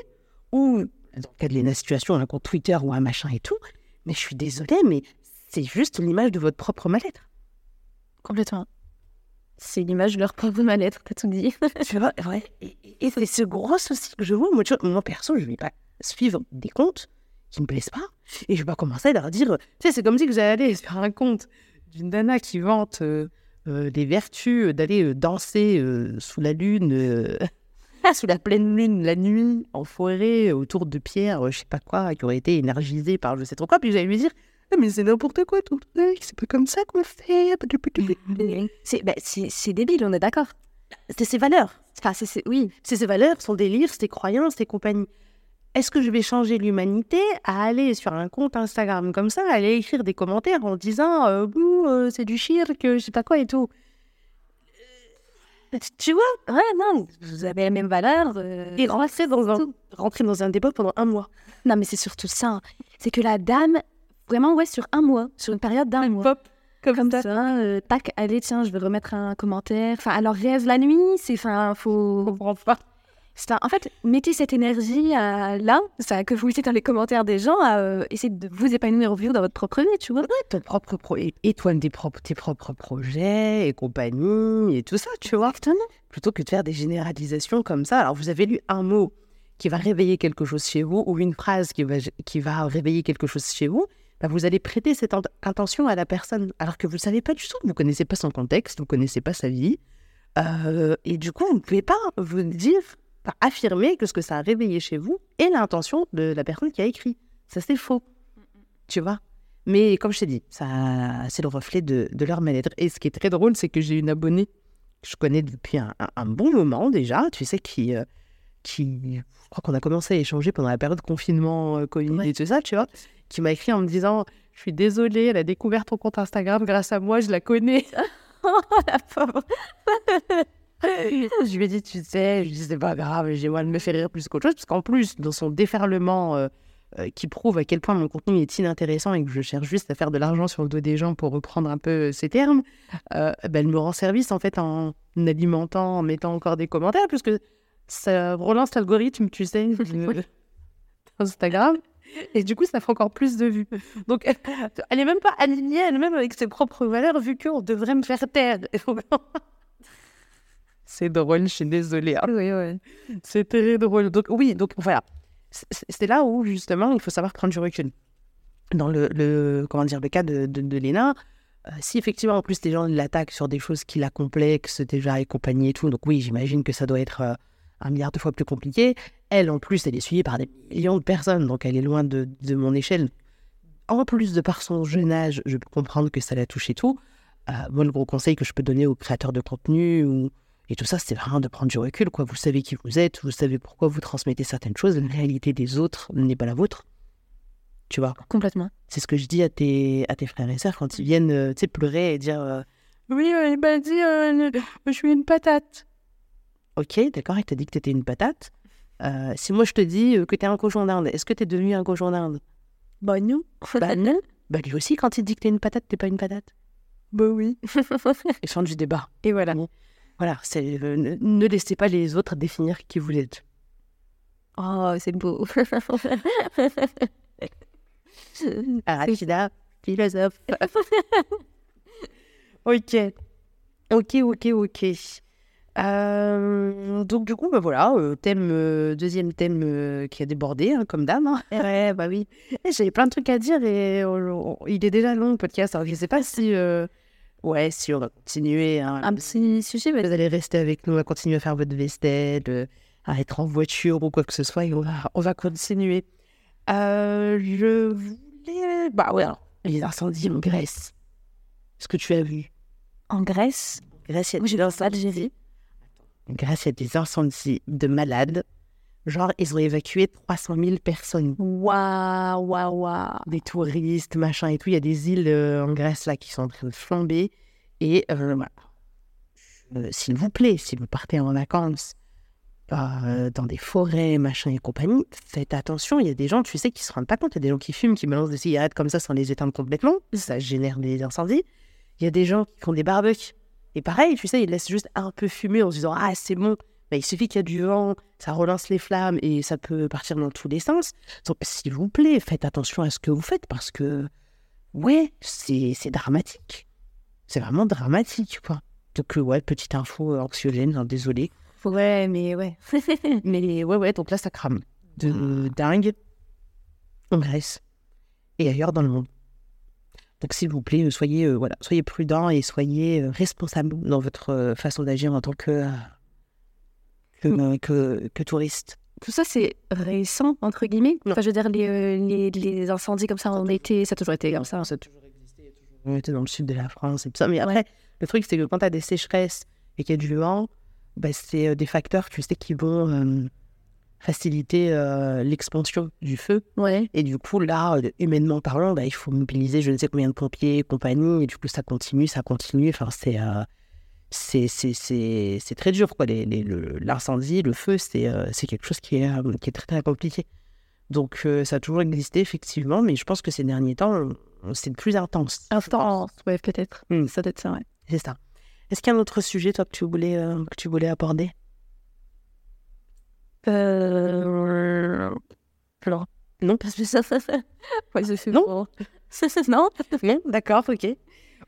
ou, dans le cas de la situation, un compte Twitter ou un machin et tout, mais je suis désolée, mais c'est juste l'image de votre propre mal-être. Complètement. C'est l'image de leur propre mal-être, t'as tout dit. [LAUGHS] tu vois, ouais. Et, c'est ce gros souci que je vois. Moi, tu vois, moi perso, je vais pas suivre des comptes qui me plaisent pas. Et je vais pas commencer à leur dire, tu sais, c'est comme si que j'allais aller sur un compte d'une nana qui vante euh, les vertus d'aller euh, danser euh, sous la lune, euh, [LAUGHS] sous la pleine lune, la nuit, en forêt, autour de pierres, euh, je sais pas quoi, qui auraient été énergisées par je sais trop quoi. Puis j'allais lui dire, Ah, mais c'est n'importe quoi, ton truc, c'est pas comme ça qu'on fait. [LAUGHS] C'est bah, débile, on est d'accord. C'est ses valeurs. Enfin, c'est- oui. C'est ses valeurs, son délire, ses croyances, ses compagnies. Est-ce que je vais changer l'humanité à aller sur un compte Instagram comme ça, à aller écrire des commentaires en disant euh, euh, c'est du cirque, je sais pas quoi et tout? Euh, Tu vois Ouais, non, vous avez la même valeur. euh, Et rentrer dans, un, rentrer dans un débat pendant un mois. Non, mais c'est surtout ça. hein. C'est que la dame, vraiment, ouais, sur un mois, sur une période d'un mois. Pop, comme, Comme ça. ça, euh, tac, allez, tiens, je vais remettre un commentaire. Enfin, alors rêve la nuit, c'est, enfin, Je faut. comprends pas. C'est un- En fait, mettez cette énergie à, là, ça, que vous mettez dans les commentaires des gens, à euh, essayer de vous épanouir au vivre dans votre propre vie, tu vois. Ton propre pro et toi, tes propres, tes propres projets et compagnie et tout ça, tu vois. Exactement. plutôt que de faire des généralisations comme ça. Alors, vous avez lu un mot qui va réveiller quelque chose chez vous ou une phrase qui va, qui va réveiller quelque chose chez vous, bah, vous allez prêter cette int- intention à la personne alors que vous ne savez pas du tout, vous ne connaissez pas son contexte, vous ne connaissez pas sa vie. Euh, et du coup, vous ne pouvez pas vous dire, affirmer que ce que ça a réveillé chez vous est l'intention de la personne qui a écrit. Ça, c'est faux. Tu vois? Mais comme je t'ai dit, ça, c'est le reflet de, de leur mal-être. Et ce qui est très drôle, c'est que j'ai une abonnée que je connais depuis un, un- un bon moment déjà, tu sais, qui, euh, qui je crois qu'on a commencé à échanger pendant la période de confinement, euh, Covid Ouais. et tout ça, tu vois, qui m'a écrit en me disant Je suis désolée, elle a découvert ton compte Instagram grâce à moi, je la connais. [LAUGHS] [LAUGHS] oh, la pauvre [LAUGHS] Je lui ai dit Tu sais, je dis C'est pas grave, j'ai moi, elle me fait rire plus qu'autre chose, parce qu'en plus, dans son déferlement. Euh, euh, qui prouve à quel point mon contenu est inintéressant et que je cherche juste à faire de l'argent sur le dos des gens pour reprendre un peu ces termes, euh, ben, elle me rend service en fait en alimentant, en mettant encore des commentaires, puisque ça relance l'algorithme, tu sais, [LAUGHS] Instagram. Et du coup, ça fait encore plus de vues. Donc, elle, est même pas alignée elle-même avec ses propres valeurs, vu qu'on devrait me faire taire. C'est drôle, je suis désolée. Hein. Oui, oui. C'est très drôle. Donc, oui, donc voilà. C'est là où, justement, il faut savoir prendre du recul. Dans le, le comment dire, le cas de, de, Léna, euh, si effectivement, en plus, des gens l'attaquent sur des choses qui la complexent déjà et compagnie et tout, donc oui, j'imagine que ça doit être euh, un milliard de fois plus compliqué. Elle, en plus, elle est suivie par des millions de personnes, donc elle est loin de, de mon échelle. En plus de par son jeune âge, je peux comprendre que ça la touche et tout. Euh, moi, le gros conseil que je peux donner aux créateurs de contenu ou et tout ça, c'est vraiment de prendre du recul. Quoi. Vous savez qui vous êtes, vous savez pourquoi vous transmettez certaines choses. La réalité des autres n'est pas la vôtre. Tu vois? Complètement. C'est ce que je dis à tes, à tes frères et sœurs quand ils viennent euh, pleurer et dire euh, Oui, il m'a dit euh, je suis une patate. Ok, d'accord, il t'a dit que tu étais une patate. si moi je te dis que tu es un cochon d'Inde, est-ce que tu es devenu un cochon d'Inde? Bah non. bah non. Bah lui aussi, quand il dit que tu es une patate, t'es pas une patate. Bah oui. et fin du débat. Et voilà. Voilà, c'est, euh, ne, laissez pas les autres définir qui vous êtes. Oh, c'est beau. [LAUGHS] Arachida, philosophe. [LAUGHS] ok. Ok, ok, ok. Euh, donc du coup, bah voilà, euh, thème, deuxième thème qui a débordé, hein, comme dame. Hein. ouais, bah oui. [LAUGHS] J'avais plein de trucs à dire et il est déjà long le podcast. Alors je ne sais pas si Ouais, si on va continuer. Hein, un petit sujet, vous allez rester avec nous, à continuer à faire votre vaisselle, à être en voiture ou quoi que ce soit, et on va, on va continuer. Euh, je voulais. Bah ouais, les incendies en Grèce. Est-ce que tu as vu? En Grèce? Grèce, il y a des incendies. En Grèce, il y a des incendies de malades. Genre, ils ont évacué 300 000 personnes. Waouh, waouh, waouh. Des touristes, machin et tout. Il y a des îles euh, en Grèce là qui sont en train de flamber. Et euh, voilà. Euh, s'il vous plaît, si vous partez en vacances dans des forêts, machin et compagnie, faites attention. Il y a des gens, tu sais, qui se rendent pas compte. Il y a des gens qui fument, qui balancent des cigarettes comme ça sans les éteindre complètement. Ça génère des incendies. Il y a des gens qui font des barbecues. Et pareil, tu sais, ils laissent juste un peu fumer en se disant Ah, c'est bon, bah, il suffit qu'il y a du vent, ça relance les flammes et ça peut partir dans tous les sens. Donc, s'il vous plaît, faites attention à ce que vous faites parce que, ouais, c'est dramatique. C'est vraiment dramatique, quoi. Donc, euh, ouais, petite info anxiogène, hein, désolé. Ouais, mais ouais. [LAUGHS] mais ouais, ouais, donc là, ça crame. De dingue. En Grèce. Et ailleurs dans le monde. Donc, s'il vous plaît, soyez, euh, voilà, soyez prudents et soyez euh, responsables dans votre façon d'agir en tant que que, que, touristes. Tout ça, c'est récent, entre guillemets? Enfin, je veux dire, les, euh, les, les, incendies comme ça en été, ça a toujours été comme ça. Ça a toujours existé, toujours été dans le sud de la France et tout ça. Mais après, le truc, c'est que quand tu as des sécheresses et qu'il y a du vent, bah, c'est euh, des facteurs, tu sais, qui vont euh, faciliter l'expansion du feu. Ouais. Et du coup, là, humainement parlant, bah, il faut mobiliser je ne sais combien de pompiers, compagnie, et du coup, ça continue, ça continue. Enfin, c'est c'est très dur. L'incendie, le, feu, euh, c'est quelque chose qui est, euh, qui est très, très compliqué. Donc, euh, ça a toujours existé, effectivement, mais je pense que ces derniers temps, c'est plus intense. Intense, ouais, peut-être. Hmm. Ça doit être ça, ouais. C'est ça. Est-ce qu'il y a un autre sujet, toi, que tu voulais, que tu voulais aborder? Euh... Non, parce que ça, [LAUGHS] ça, ça. Ouais, non? [LAUGHS] non, non, d'accord, ok.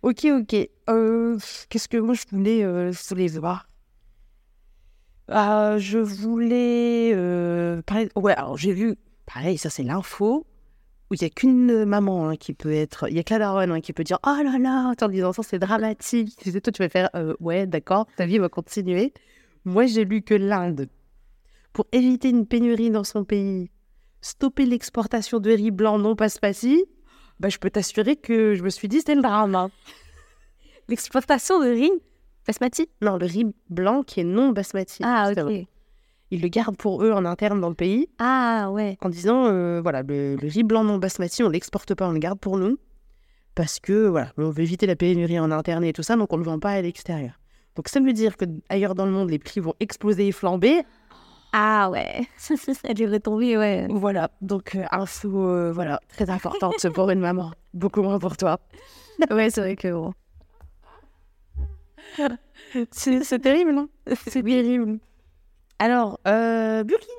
Ok, ok. Euh, qu'est-ce que moi je voulais, euh, voir? Ah, Je voulais euh. Ouais, alors j'ai vu, pareil, ça c'est l'info, où il n'y a qu'une maman hein, qui peut être. Il y a que la daronne qui peut dire Oh là là, en disant ça, c'est dramatique. Tu toi, tu vas faire euh, Ouais, d'accord, ta vie va continuer. Moi, j'ai lu que l'Inde, pour éviter une pénurie dans son pays, stopper l'exportation de riz blanc non passe-passi, bah, je peux t'assurer que je me suis dit c'était le drame. Hein. [LAUGHS] L'exploitation de riz basmati? Non, le riz blanc qui est non basmati. Ah, ok. ils le gardent pour eux en interne dans le pays. Ah ouais. En disant, euh, voilà, le, riz blanc non basmati, on l'exporte pas, on le garde pour nous. Parce que, voilà, on veut éviter la pénurie en interne et tout ça, donc on ne le vend pas à l'extérieur. Donc ça veut dire que ailleurs dans le monde, les prix vont exploser et flamber. Ah ouais, [LAUGHS] elle est retombée, ouais. Voilà, donc un euh, info, euh, voilà, très importante pour une maman, beaucoup moins pour toi. [LAUGHS] ouais, c'est vrai que bon. [LAUGHS] c'est terrible, hein C'est terrible. Alors, euh, Burkini,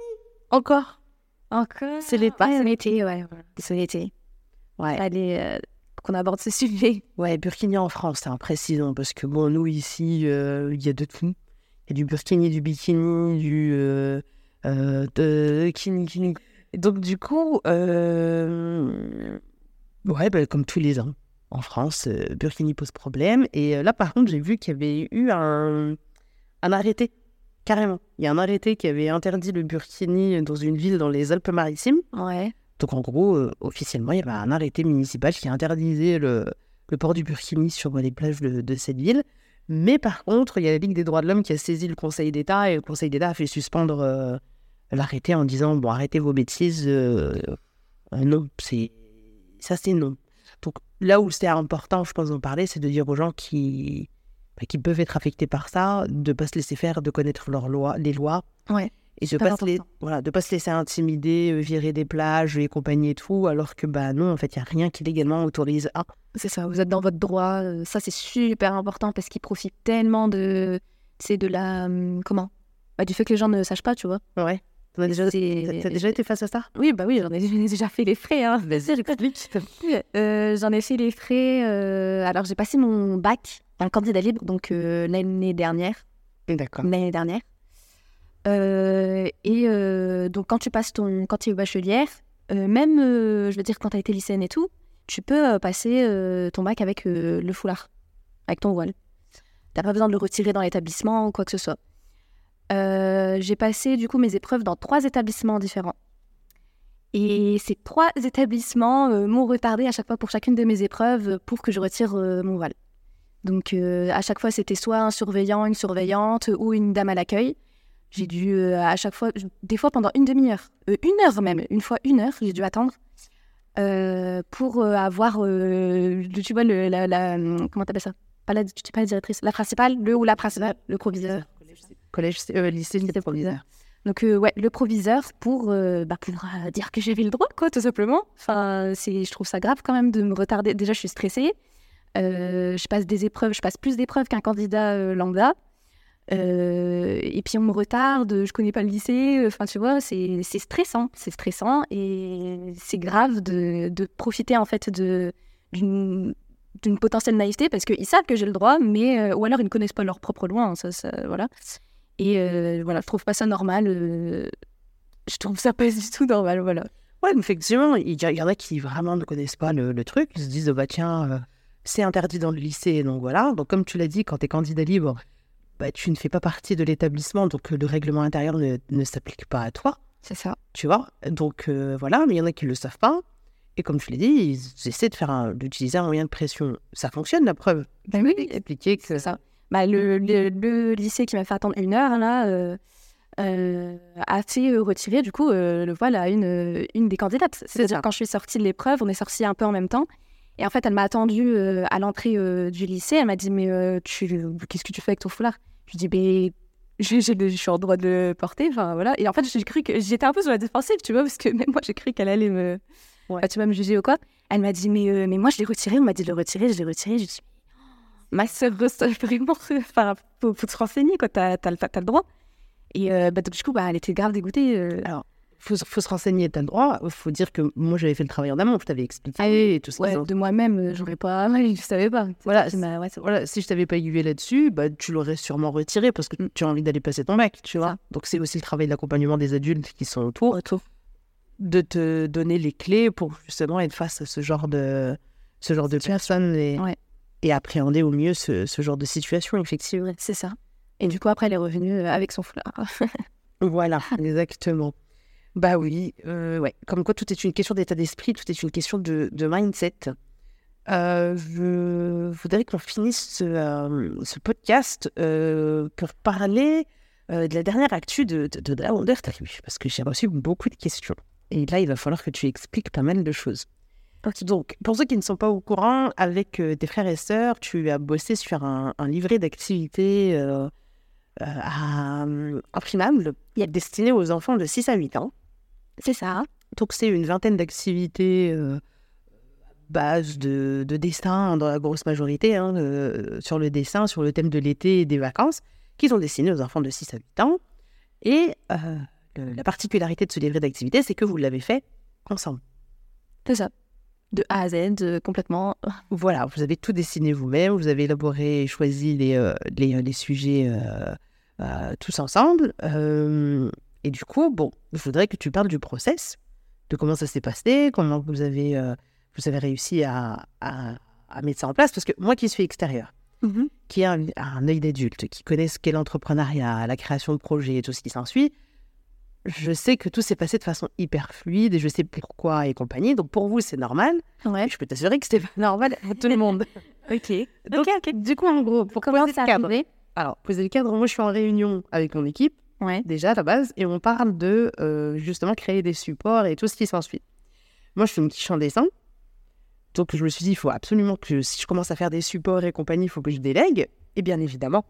encore. Encore C'est l'été. ouais. C'est l'été. Ouais. Allez, euh, qu'on aborde ce sujet. Ouais, Burkini en France, c'est un précisant, parce que bon, nous ici, il y a de tout du burkini, du bikini, du euh, euh, de kini, donc du coup, euh, ouais, bah, comme tous les ans en France, burkini pose problème. Et là, par contre, j'ai vu qu'il y avait eu un, un arrêté carrément. Il y a un arrêté qui avait interdit le burkini dans une ville dans les Alpes-Maritimes. Ouais. Donc en gros, officiellement, il y avait un arrêté municipal qui interdisait le, le port du burkini sur les plages de, de cette ville. Mais par contre, il y a la Ligue des droits de l'homme qui a saisi le Conseil d'État et le Conseil d'État a fait suspendre euh, l'arrêté en disant bon, arrêtez vos bêtises. Euh, euh, non, c'est ça, c'est non. Donc là où c'est important, je pense, d'en parler, c'est de dire aux gens qui, bah, qui peuvent être affectés par ça, de ne pas se laisser faire, de connaître leurs lois, les lois. Ouais. Et de pas, se voilà, de pas se laisser intimider, virer des plages et compagnie et tout, alors que bah non, en fait, il n'y a rien qui légalement autorise à. C'est ça, vous êtes dans votre droit. Euh, ça, c'est super important parce qu'ils profitent tellement de, c'est de la, hum, comment? Bah, Du fait que les gens ne sachent pas, tu vois. Ouais. T'as déjà, déjà été face à ça? Oui, bah oui, [LAUGHS] j'en ai, déjà fait les frais. Hein. Vas-y, [LAUGHS] euh, J'en ai fait les frais. Euh, alors, j'ai passé mon bac le candidat libre, donc l'année dernière. D'accord. L'année dernière. Euh, et euh, donc, quand tu passes ton, quand tu es bachelière, euh, même, je veux dire, quand tu as été lycéenne et tout, tu peux passer ton bac avec le foulard, avec ton voile. T'as pas besoin de le retirer dans l'établissement ou quoi que ce soit. j'ai passé du coup mes épreuves dans trois établissements différents. Et ces trois établissements m'ont retardé à chaque fois pour chacune de mes épreuves pour que je retire mon voile. Donc à chaque fois c'était soit un surveillant, une surveillante ou une dame à l'accueil. J'ai dû euh, à chaque fois, des fois pendant une demi-heure, euh, une heure même, une fois une heure, j'ai dû attendre euh, pour avoir, tu vois, le, la, la, comment t'appelles ça? Pas la, tu pas la directrice, la principale, le ou la principale, le proviseur. Collège, lycée, lycée, proviseur. Donc ouais, le proviseur pour, bah, pour dire que j'ai vu le droit, quoi, tout simplement. Enfin, c'est, je trouve ça grave quand même de me retarder. Déjà, je suis stressée. je passe des épreuves, je passe plus d'épreuves qu'un candidat lambda. Euh, et puis on me retarde, je connais pas le lycée. Enfin, tu vois, c'est stressant, c'est stressant et c'est grave de, de, profiter en fait d'une potentielle naïveté parce qu'ils savent que j'ai le droit, mais euh, ou alors ils ne connaissent pas leur propre loi. Hein, ça, ça, voilà. Et euh, voilà, je trouve pas ça normal. je trouve ça pas du tout normal, voilà. Ouais, effectivement, il y, en a qui vraiment ne connaissent pas le, le truc. Ils se disent, oh, bah tiens, c'est interdit dans le lycée, donc voilà. Donc comme tu l'as dit, quand tu es candidat libre, bah, tu ne fais pas partie de l'établissement, donc euh, le règlement intérieur ne, ne s'applique pas à toi. C'est ça. Tu vois? Donc euh, voilà, mais il y en a qui ne le savent pas. Et comme je l'ai dit, ils essaient de faire d'utiliser un moyen de pression. Ça fonctionne, la preuve. Ben oui, expliquer que... c'est ça. Bah, le, le, lycée qui m'a fait attendre une heure, là, euh, a fait retirer, du coup, le voile à une, une des candidates. C'est-à-dire, quand je suis sortie de l'épreuve, on est sortis un peu en même temps. Et en fait, elle m'a attendue à l'entrée du lycée. Elle m'a dit, mais tu, qu'est-ce que tu fais avec ton foulard? Je dis, mais je, suis en droit de le porter. Enfin, voilà. Et en fait, j'ai cru que j'étais un peu sur la défensive, tu vois, parce que [LAUGHS] même moi, j'ai cru qu'elle allait me, tu vas me juger ou quoi. Elle m'a dit, mais, euh, mais moi, je l'ai retiré. On m'a dit de le retirer, je l'ai retiré. Je dis, ma soeur, vraiment, [LAUGHS] enfin, faut, faut te renseigner, quoi. T'as, as, le droit. Et euh, bah, donc, du coup, bah, elle était grave dégoûtée. Euh. Alors, faut, faut se renseigner, t'as le droit. Il faut dire que moi, j'avais fait le travail en amont, je t'avais expliqué ah et tout ça. Ouais, de moi-même, euh, j'aurais pas. [LAUGHS] je savais pas. Voilà, ouais, voilà si je t'avais pas aiguillé là-dessus, bah, tu l'aurais sûrement retiré parce que mm. tu as envie d'aller passer ton bac, tu vois. Donc, c'est aussi le travail d'accompagnement des adultes qui sont autour, autour, de te donner les clés pour justement être face à ce genre de, ce genre de personnes et, et appréhender au mieux ce, ce genre de situation, effectivement. C'est ça. Et du coup, après, elle est revenue euh, avec son foulard. [LAUGHS] voilà, exactement. Bah oui, euh, ouais. Comme quoi, tout est une question d'état d'esprit, tout est une question de, de mindset. Euh, je voudrais qu'on finisse ce, euh, ce podcast pour parler de la dernière actu de, de, de la Wonder parce que j'ai reçu beaucoup de questions. Et là, il va falloir que tu expliques pas mal de choses. Donc, pour ceux qui ne sont pas au courant, avec tes frères et sœurs, tu as bossé sur un, livret d'activités euh, imprimable destiné aux enfants de 6 à 8 ans. C'est ça. Donc, c'est une vingtaine d'activités base de, dessin dans la grosse majorité, hein, sur le dessin, sur le thème de l'été et des vacances, qui sont destinés aux enfants de 6 à 8 ans. Et la particularité de ce livret d'activités, c'est que vous l'avez fait ensemble. C'est ça de A à Z, complètement. [LAUGHS] Voilà, vous avez tout dessiné vous-même, vous avez élaboré et choisi les, euh, les, les, sujets euh, euh, tous ensemble. Et du coup, bon, je voudrais que tu parles du process, de comment ça s'est passé, comment vous avez, vous avez réussi à, à, mettre ça en place. Parce que moi qui suis extérieur, mm-hmm. qui a un, un œil d'adulte, qui connaît ce qu'est l'entrepreneuriat, la création de projets et tout ce qui s'ensuit, je sais que tout s'est passé de façon hyper fluide et je sais pourquoi et compagnie. Donc pour vous, c'est normal. Ouais. Je peux t'assurer que c'était pas normal pour tout le monde. [LAUGHS] ok. Donc, du coup, en gros, pour commencer le cadre. Alors, poser le cadre, moi je suis en réunion avec mon équipe, ouais. déjà à la base, et on parle de euh, justement créer des supports et tout ce qui s'ensuit. Moi, je fais une quiche en dessin. Donc je me suis dit, il faut absolument que si je commence à faire des supports et compagnie, il faut que je délègue. Et bien évidemment,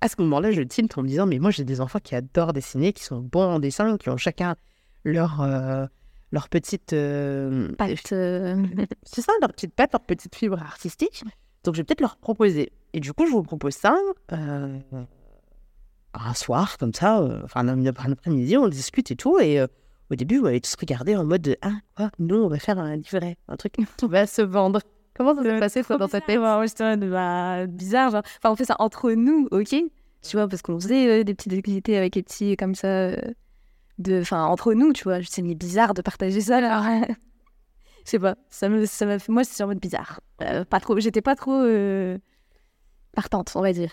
à ce moment-là, je tilte en me disant, mais moi j'ai des enfants qui adorent dessiner, qui sont bons en dessin, qui ont chacun leur, euh, leur petite... Euh, patte. Euh. [LAUGHS] C'est ça, leur petite patte, leur petite fibre artistique. Donc je vais peut-être leur proposer. Et du coup, je vous propose ça un soir, comme ça, enfin un après-midi, on discute et tout. Et au début, vous m'avez tous regardé en mode, ah, quoi, nous, on va faire un livret, un truc [LAUGHS] qui va se vendre. Comment ça s'est passé toi, dans ta tête j'étais bah, bizarre. Genre. Enfin, on fait ça entre nous, ok? Tu vois, parce qu'on faisait euh, des petites activités avec les petits comme ça, euh, de, enfin, entre nous, tu vois. C'est bizarre de partager ça là. [LAUGHS] Je sais pas, ça me, ça m'a fait. Moi, c'est en mode bizarre. Euh, pas trop. J'étais pas trop partante, on va dire.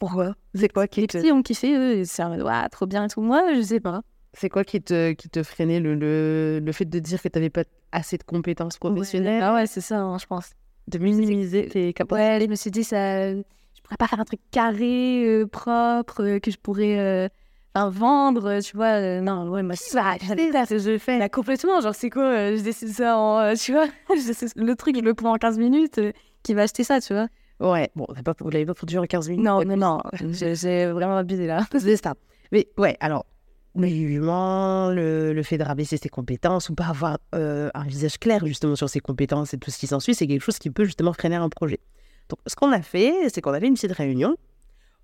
Pourquoi? C'est quoi qui Les petits ont kiffé, c'est en mode, ouais, trop bien et tout. Moi, je sais pas. C'est quoi qui te, qui te freinait le, le, le fait de dire que tu n'avais pas assez de compétences professionnelles? Ah ouais, c'est ça, hein, je pense. De minimiser tes capacités. Ouais, je me suis dit, ça, je pourrais pas faire un truc carré, euh, propre, euh, que je pourrais euh, vendre, tu vois. non, ouais, moi, c'est ça, que je fais. Bah, complètement, genre, c'est quoi Je décide ça en. tu vois? [LAUGHS] Le truc, je le prends en 15 minutes, qui va acheter ça, tu vois? Ouais, bon, pas, vous l'avez pas produit en 15 minutes Non, non, non, [LAUGHS] j'ai vraiment abusé là. C'est ça. Mais ouais, alors, le, le fait de rabaisser ses compétences ou pas avoir euh, un visage clair justement sur ses compétences et tout ce qui s'ensuit, c'est quelque chose qui peut justement freiner un projet. Donc, ce qu'on a fait, c'est qu'on avait une petite réunion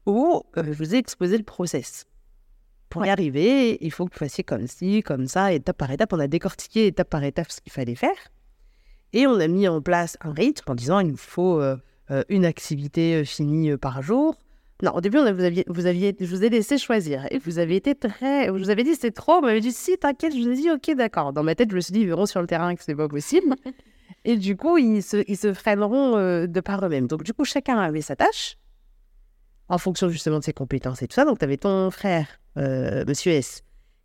où euh, je vous ai exposé le process. Pour y arriver, il faut que vous fassiez comme ci, comme ça, étape par étape. On a décortiqué étape par étape ce qu'il fallait faire. Et on a mis en place un rythme en disant il nous faut euh, une activité finie par jour, non, au début, vous aviez, vous aviez, je vous ai laissé choisir. Et vous avez été très. Je vous avais dit c'est trop. Vous m'avez dit si, t'inquiète. Je vous ai dit ok, d'accord. Dans ma tête, je me suis dit ils verront sur le terrain que c'est pas possible. [LAUGHS] et du coup, ils se, ils se freineront euh, de par eux-mêmes. Donc, du coup, chacun avait sa tâche en fonction justement de ses compétences et tout ça. Donc, tu avais ton frère, euh, monsieur S,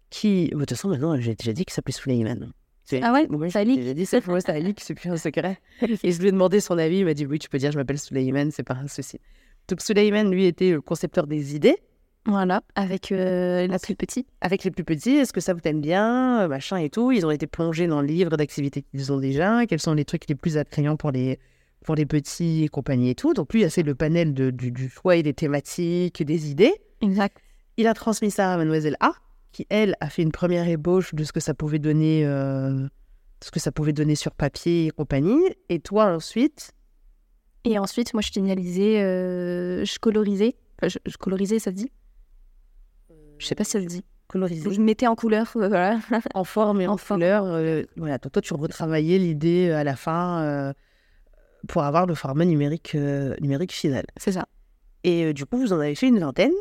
qui. De toute façon, maintenant, j'ai déjà dit qu'il s'appelait Suleyman. Ah ouais, ouais J'ai déjà dit c'est moi, c'est c'est plus un secret. [LAUGHS] Et je lui ai demandé son avis. Il m'a dit oui, tu peux dire, je m'appelle Suleyman, c'est pas un souci. Donc Suleiman, lui, était le concepteur des idées. Voilà, avec euh, les plus petits. Avec les plus petits, est-ce que ça vous t'aime bien, euh, machin et tout. Ils ont été plongés dans le livre d'activités qu'ils ont déjà. Quels sont les trucs les plus attrayants pour les, pour les petits et compagnie et tout. Donc lui, c'est le panel de, du, choix et des thématiques, des idées. Exact. Il a transmis ça à Mademoiselle A, qui, elle, a fait une première ébauche de ce que ça pouvait donner, euh, ce que ça pouvait donner sur papier et compagnie. Et toi, ensuite, et ensuite, moi, je signalisais, euh, je colorisais. je, colorisais, ça se dit? Je sais pas si ça se dit. Colorisais. Je mettais en couleur, [LAUGHS] voilà. en forme et en, couleur. Euh, voilà, toi, toi, tu retravaillais l'idée euh, à la fin pour avoir le format numérique, numérique final. C'est ça. Et du coup, vous en avez fait une vingtaine,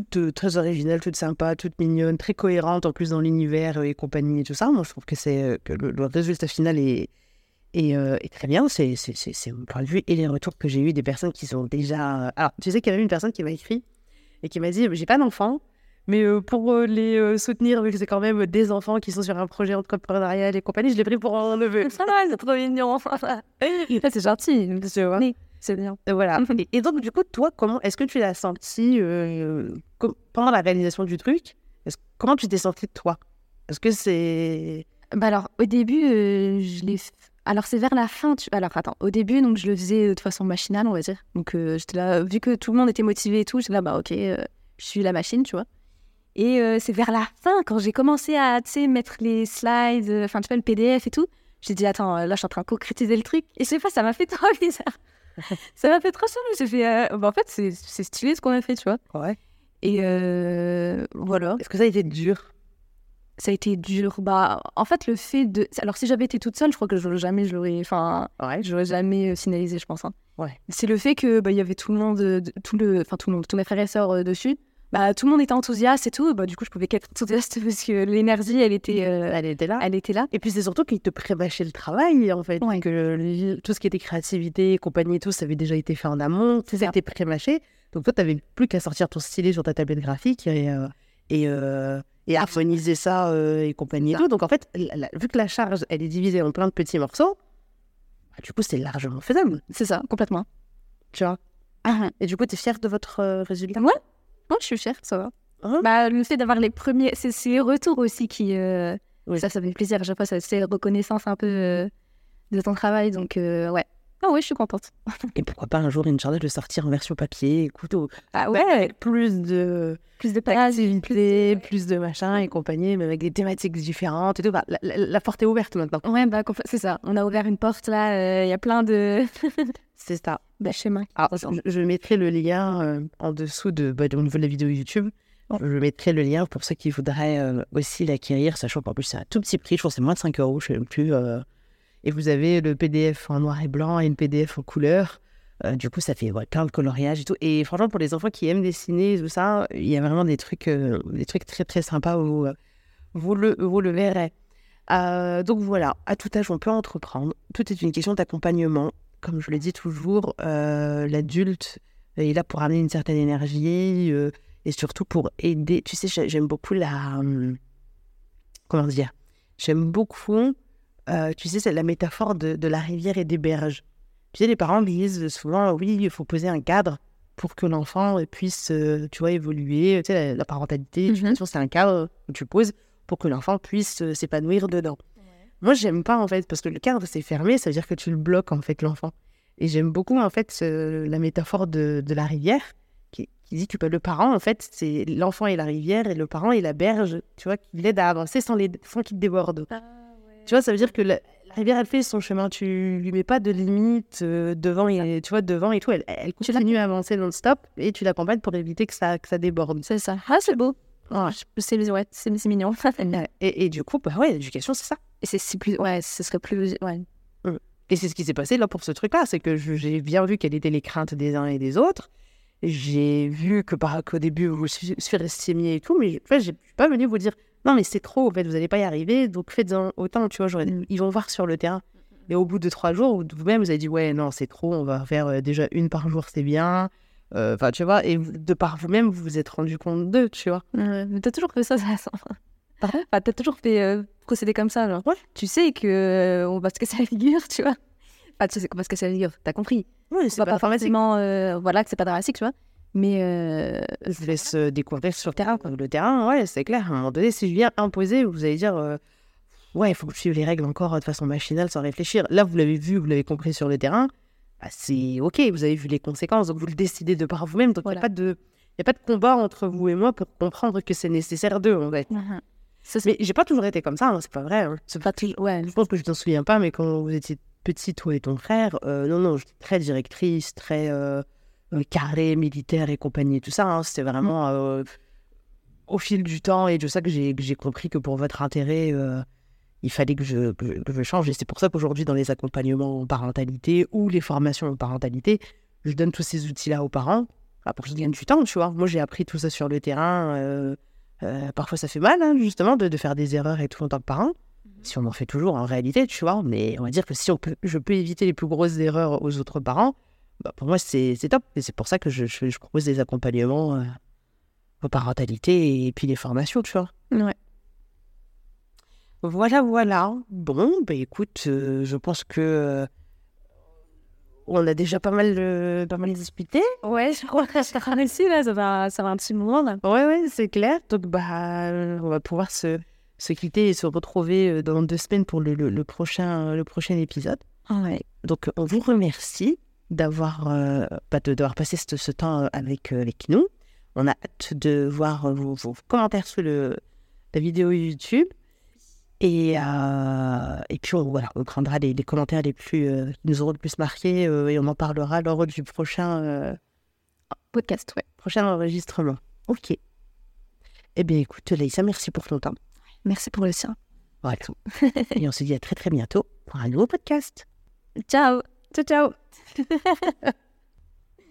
toutes très originales, toutes sympas, toutes mignonnes, très cohérentes en plus dans l'univers et compagnie et tout ça. Moi, je trouve que, c'est, que le résultat final est, euh, et, très bien, c'est mon point de vue et les retours que j'ai eu des personnes qui sont déjà. Euh, alors, tu sais qu'il y avait une personne qui m'a écrit et qui m'a dit J'ai pas d'enfants, mais euh, pour les soutenir, vu que c'est quand même des enfants qui sont sur un projet entrepreneurial et compagnie, je l'ai pris pour un neveu. c'est trop mignon. [LAUGHS] c'est gentil, tu vois. C'est bien. Voilà. [LAUGHS] et, et donc, du coup, toi, comment est-ce que tu l'as senti euh, pendant la réalisation du truc? Comment tu t'es senti de toi? Est-ce que c'est. Bah alors, au début, euh, je l'ai. Alors, c'est vers la fin. Tu... Alors, attends. Au début, donc, je le faisais euh, de façon machinale, on va dire. Donc, euh, j'étais là, vu que tout le monde était motivé et tout, j'étais là, bah, ok, euh, je suis la machine, tu vois. Et euh, c'est vers la fin, quand j'ai commencé à, tu sais, mettre les slides, euh, enfin, tu vois, le PDF et tout, j'ai dit, attends, euh, là, je suis en train de concrétiser le truc. Et je sais pas, ça m'a fait trop [LAUGHS] bizarre. [LAUGHS] ça m'a fait trop chelou. J'ai fait, euh, bah, en fait, c'est stylé ce qu'on a fait, tu vois. Ouais. Et euh, voilà. Est-ce que ça a été dur? Ça a été dur. Bah, en fait, le fait de. Alors, si j'avais été toute seule, je crois que je, jamais je l'aurais. Enfin, Ouais. j'aurais jamais euh, finalisé, je pense. hein. Ouais. C'est le fait que bah, il y avait tout le monde, euh, de- tout le, enfin tout le monde, tous mes frères et sœurs euh, dessus. Bah, tout le monde était enthousiaste et tout. Bah, du coup, je pouvais qu'être enthousiaste parce que l'énergie, elle était, euh, Elle était là. elle était là. Et puis c'est surtout qu'ils te prémâchaient le travail, en fait. Ouais. Que le- tout ce qui était créativité, compagnie et tout, ça avait déjà été fait en amont. Ça était pré-mâché. Donc toi, tu n'avais plus qu'à sortir ton stylet sur ta tablette graphique et, euh, et, euh, et harmoniser ça euh, et compagnie et tout. Donc en fait, la- la- vu que la charge, elle est divisée en plein de petits morceaux, bah, du coup, c'est largement faisable, C'est ça, complètement. tu vois? Ah, Et du coup, tu es fière de votre résultat? Ouais. Moi, je suis fière, ça va. Hein bah, le fait d'avoir les premiers, c'est les retours aussi qui, euh, Oui. ça, ça fait plaisir. À chaque fois, c'est reconnaissance un peu euh, de ton travail. Donc, euh, ouais. Ah ouais, je suis contente. [LAUGHS] Et pourquoi pas un jour, Inch'Allah, de sortir en version papier, écoute, au- Ah avec plus de... plus de activité, plus de machin et compagnie, mais avec des thématiques différentes et tout. Bah, la, la- la porte est ouverte maintenant. Ouais, bah, c'est ça. On a ouvert une porte là. euh, Il y a plein de [LAUGHS] C'est ça. bah. Ah, je, je mettrai le lien euh, en dessous de, bah, au niveau de la vidéo YouTube. Je mettrai le lien pour ceux qui voudraient euh, aussi l'acquérir, sachant qu'en plus c'est un tout petit prix, je crois que c'est moins de 5 euros, je ne sais même plus. Et vous avez le PDF en noir et blanc et une PDF en couleur. Euh, du coup, ça fait plein de coloriage et tout. Et franchement, pour les enfants qui aiment dessiner et tout ça, il y a vraiment des trucs, euh, des trucs très très sympas où euh, vous, le, vous le verrez. Donc voilà, à tout âge, on peut entreprendre. Tout est une question d'accompagnement. Comme je le dis toujours, l'adulte est là pour amener une certaine énergie et surtout pour aider. Tu sais, j'ai- j'aime beaucoup la. hum, Comment dire? J'aime beaucoup, euh, tu sais, c'est la métaphore de, de la rivière et des berges. Tu sais, les parents disent souvent, oui, il faut poser un cadre pour que l'enfant puisse, euh, tu vois, évoluer. Tu sais, la, la parentalité, tu vois, c'est un cadre que tu poses pour que l'enfant puisse euh, s'épanouir dedans. Moi, j'aime pas, en fait, parce que le cadre, c'est fermé, ça veut dire que tu le bloques, en fait, l'enfant. Et j'aime beaucoup, en fait, ce- la métaphore de, de la rivière, qui, qui dit que le parent, en fait, c'est l'enfant et la rivière, et le parent est la berge, tu vois, qui l'aide à avancer sans, les, sans qu'il déborde. Tu vois, ça veut dire que la, la rivière, elle fait son chemin, tu lui mets pas de limite euh, devant, et, tu vois, devant et tout, elle, elle continue à avancer non-stop, et tu l'accompagnes pour éviter que ça, que ça déborde. C'est ça. Ah, c'est beau. Ouais. C'est ouais, mignon. [LAUGHS] Et, et du coup, bah ouais, l'éducation, c'est ça. Et c'est plus. Ouais, ce serait plus. Ouais. Et c'est ce qui s'est passé là pour ce truc-là, c'est que j'ai bien vu quelles étaient les craintes des uns et des autres. J'ai vu que par qu'au début vous su- surestimiez et tout, mais en fait, je suis pas venu vous dire non mais c'est trop, en fait, vous n'allez pas y arriver, donc faites-en autant, tu vois, j'aurais- ils vont voir sur le terrain. Et au bout de trois jours, vous-même vous avez dit ouais non c'est trop, on va faire euh, déjà une par jour, c'est bien. Euh, Enfin tu vois, et de par vous-même vous vous êtes rendu compte d'eux, tu vois. Ouais, mais t'as toujours fait ça, ça. ça. Enfin, t'as toujours fait euh, procéder comme ça, genre. Ouais. Tu sais que euh, on va se casser la figure, tu vois. Enfin, tu sais qu'on va se casser la figure, t'as compris. Ouais, C'est pas, forcément. euh, voilà, que c'est pas dramatique, tu vois. Mais. euh, je vous laisse euh, découvrir sur le terrain. quoi. Le terrain, ouais, c'est clair. À un moment donné, si je viens imposer, vous allez dire, euh, ouais, il faut que je suive les règles encore euh, de façon machinale sans réfléchir. Là, vous l'avez vu, vous l'avez compris sur le terrain. Bah, c'est OK, vous avez vu les conséquences, donc vous le décidez de par vous-même. Donc il n'y Voilà. a, pas de- y a pas de combat entre vous et moi pour comprendre que c'est nécessaire d'eux, en fait. ça, c'est Mais j'ai pas toujours été comme ça, hein, c'est pas vrai. hein. C'est pas toujours. Ouais. je pense que je t'en souviens pas, mais quand vous étiez petite, toi et ton frère, euh, non, non, j'étais très directrice, très carré, militaire et compagnie, tout ça. hein. C'était vraiment euh, au fil du temps et de ça que j'ai compris que pour votre intérêt, euh, il fallait que je, que je, que je change. Et c'est pour ça qu'aujourd'hui, dans les accompagnements en parentalité ou les formations en parentalité, je donne tous ces outils-là aux parents ah, pour qu'ils gagnent du temps, tu vois. Moi, j'ai appris tout ça sur le terrain. euh, euh, parfois, ça fait mal, hein, justement, de, de faire des erreurs et tout en tant que parent si on en fait toujours en réalité, tu vois, mais on va dire que si on peut, je peux éviter les plus grosses erreurs aux autres parents, bah, pour moi c'est top. Et c'est pour ça que je, je, je propose des accompagnements euh, aux parentalités et puis les formations, tu vois. Ouais. Voilà, voilà. Bon, bah écoute, euh, je pense que euh, On a déjà pas mal, de, pas mal discuté. Ouais, je crois que ça réussi là, ça va, ça va un petit moment là. Ouais, ouais, c'est clair. Donc, bah, on va pouvoir se, se quitter et se retrouver euh, dans deux semaines pour le, le, prochain, le prochain épisode. Ouais. Donc, on vous remercie d'avoir euh, bah, de, passé ce, ce temps avec, avec nous. On a hâte de voir vos, vos commentaires sur le, la vidéo YouTube. Et, euh, et puis, on, voilà, on prendra les, commentaires les plus, euh, qui nous auront le plus marqué euh, et on en parlera lors du prochain podcast, ouais. Prochain enregistrement. Ok. Eh bien, écoute, Laïssa, merci pour ton temps. Merci pour le sien. Voilà. [LAUGHS] et on se dit à très très bientôt pour un nouveau podcast. Ciao. Ciao, ciao. [LAUGHS]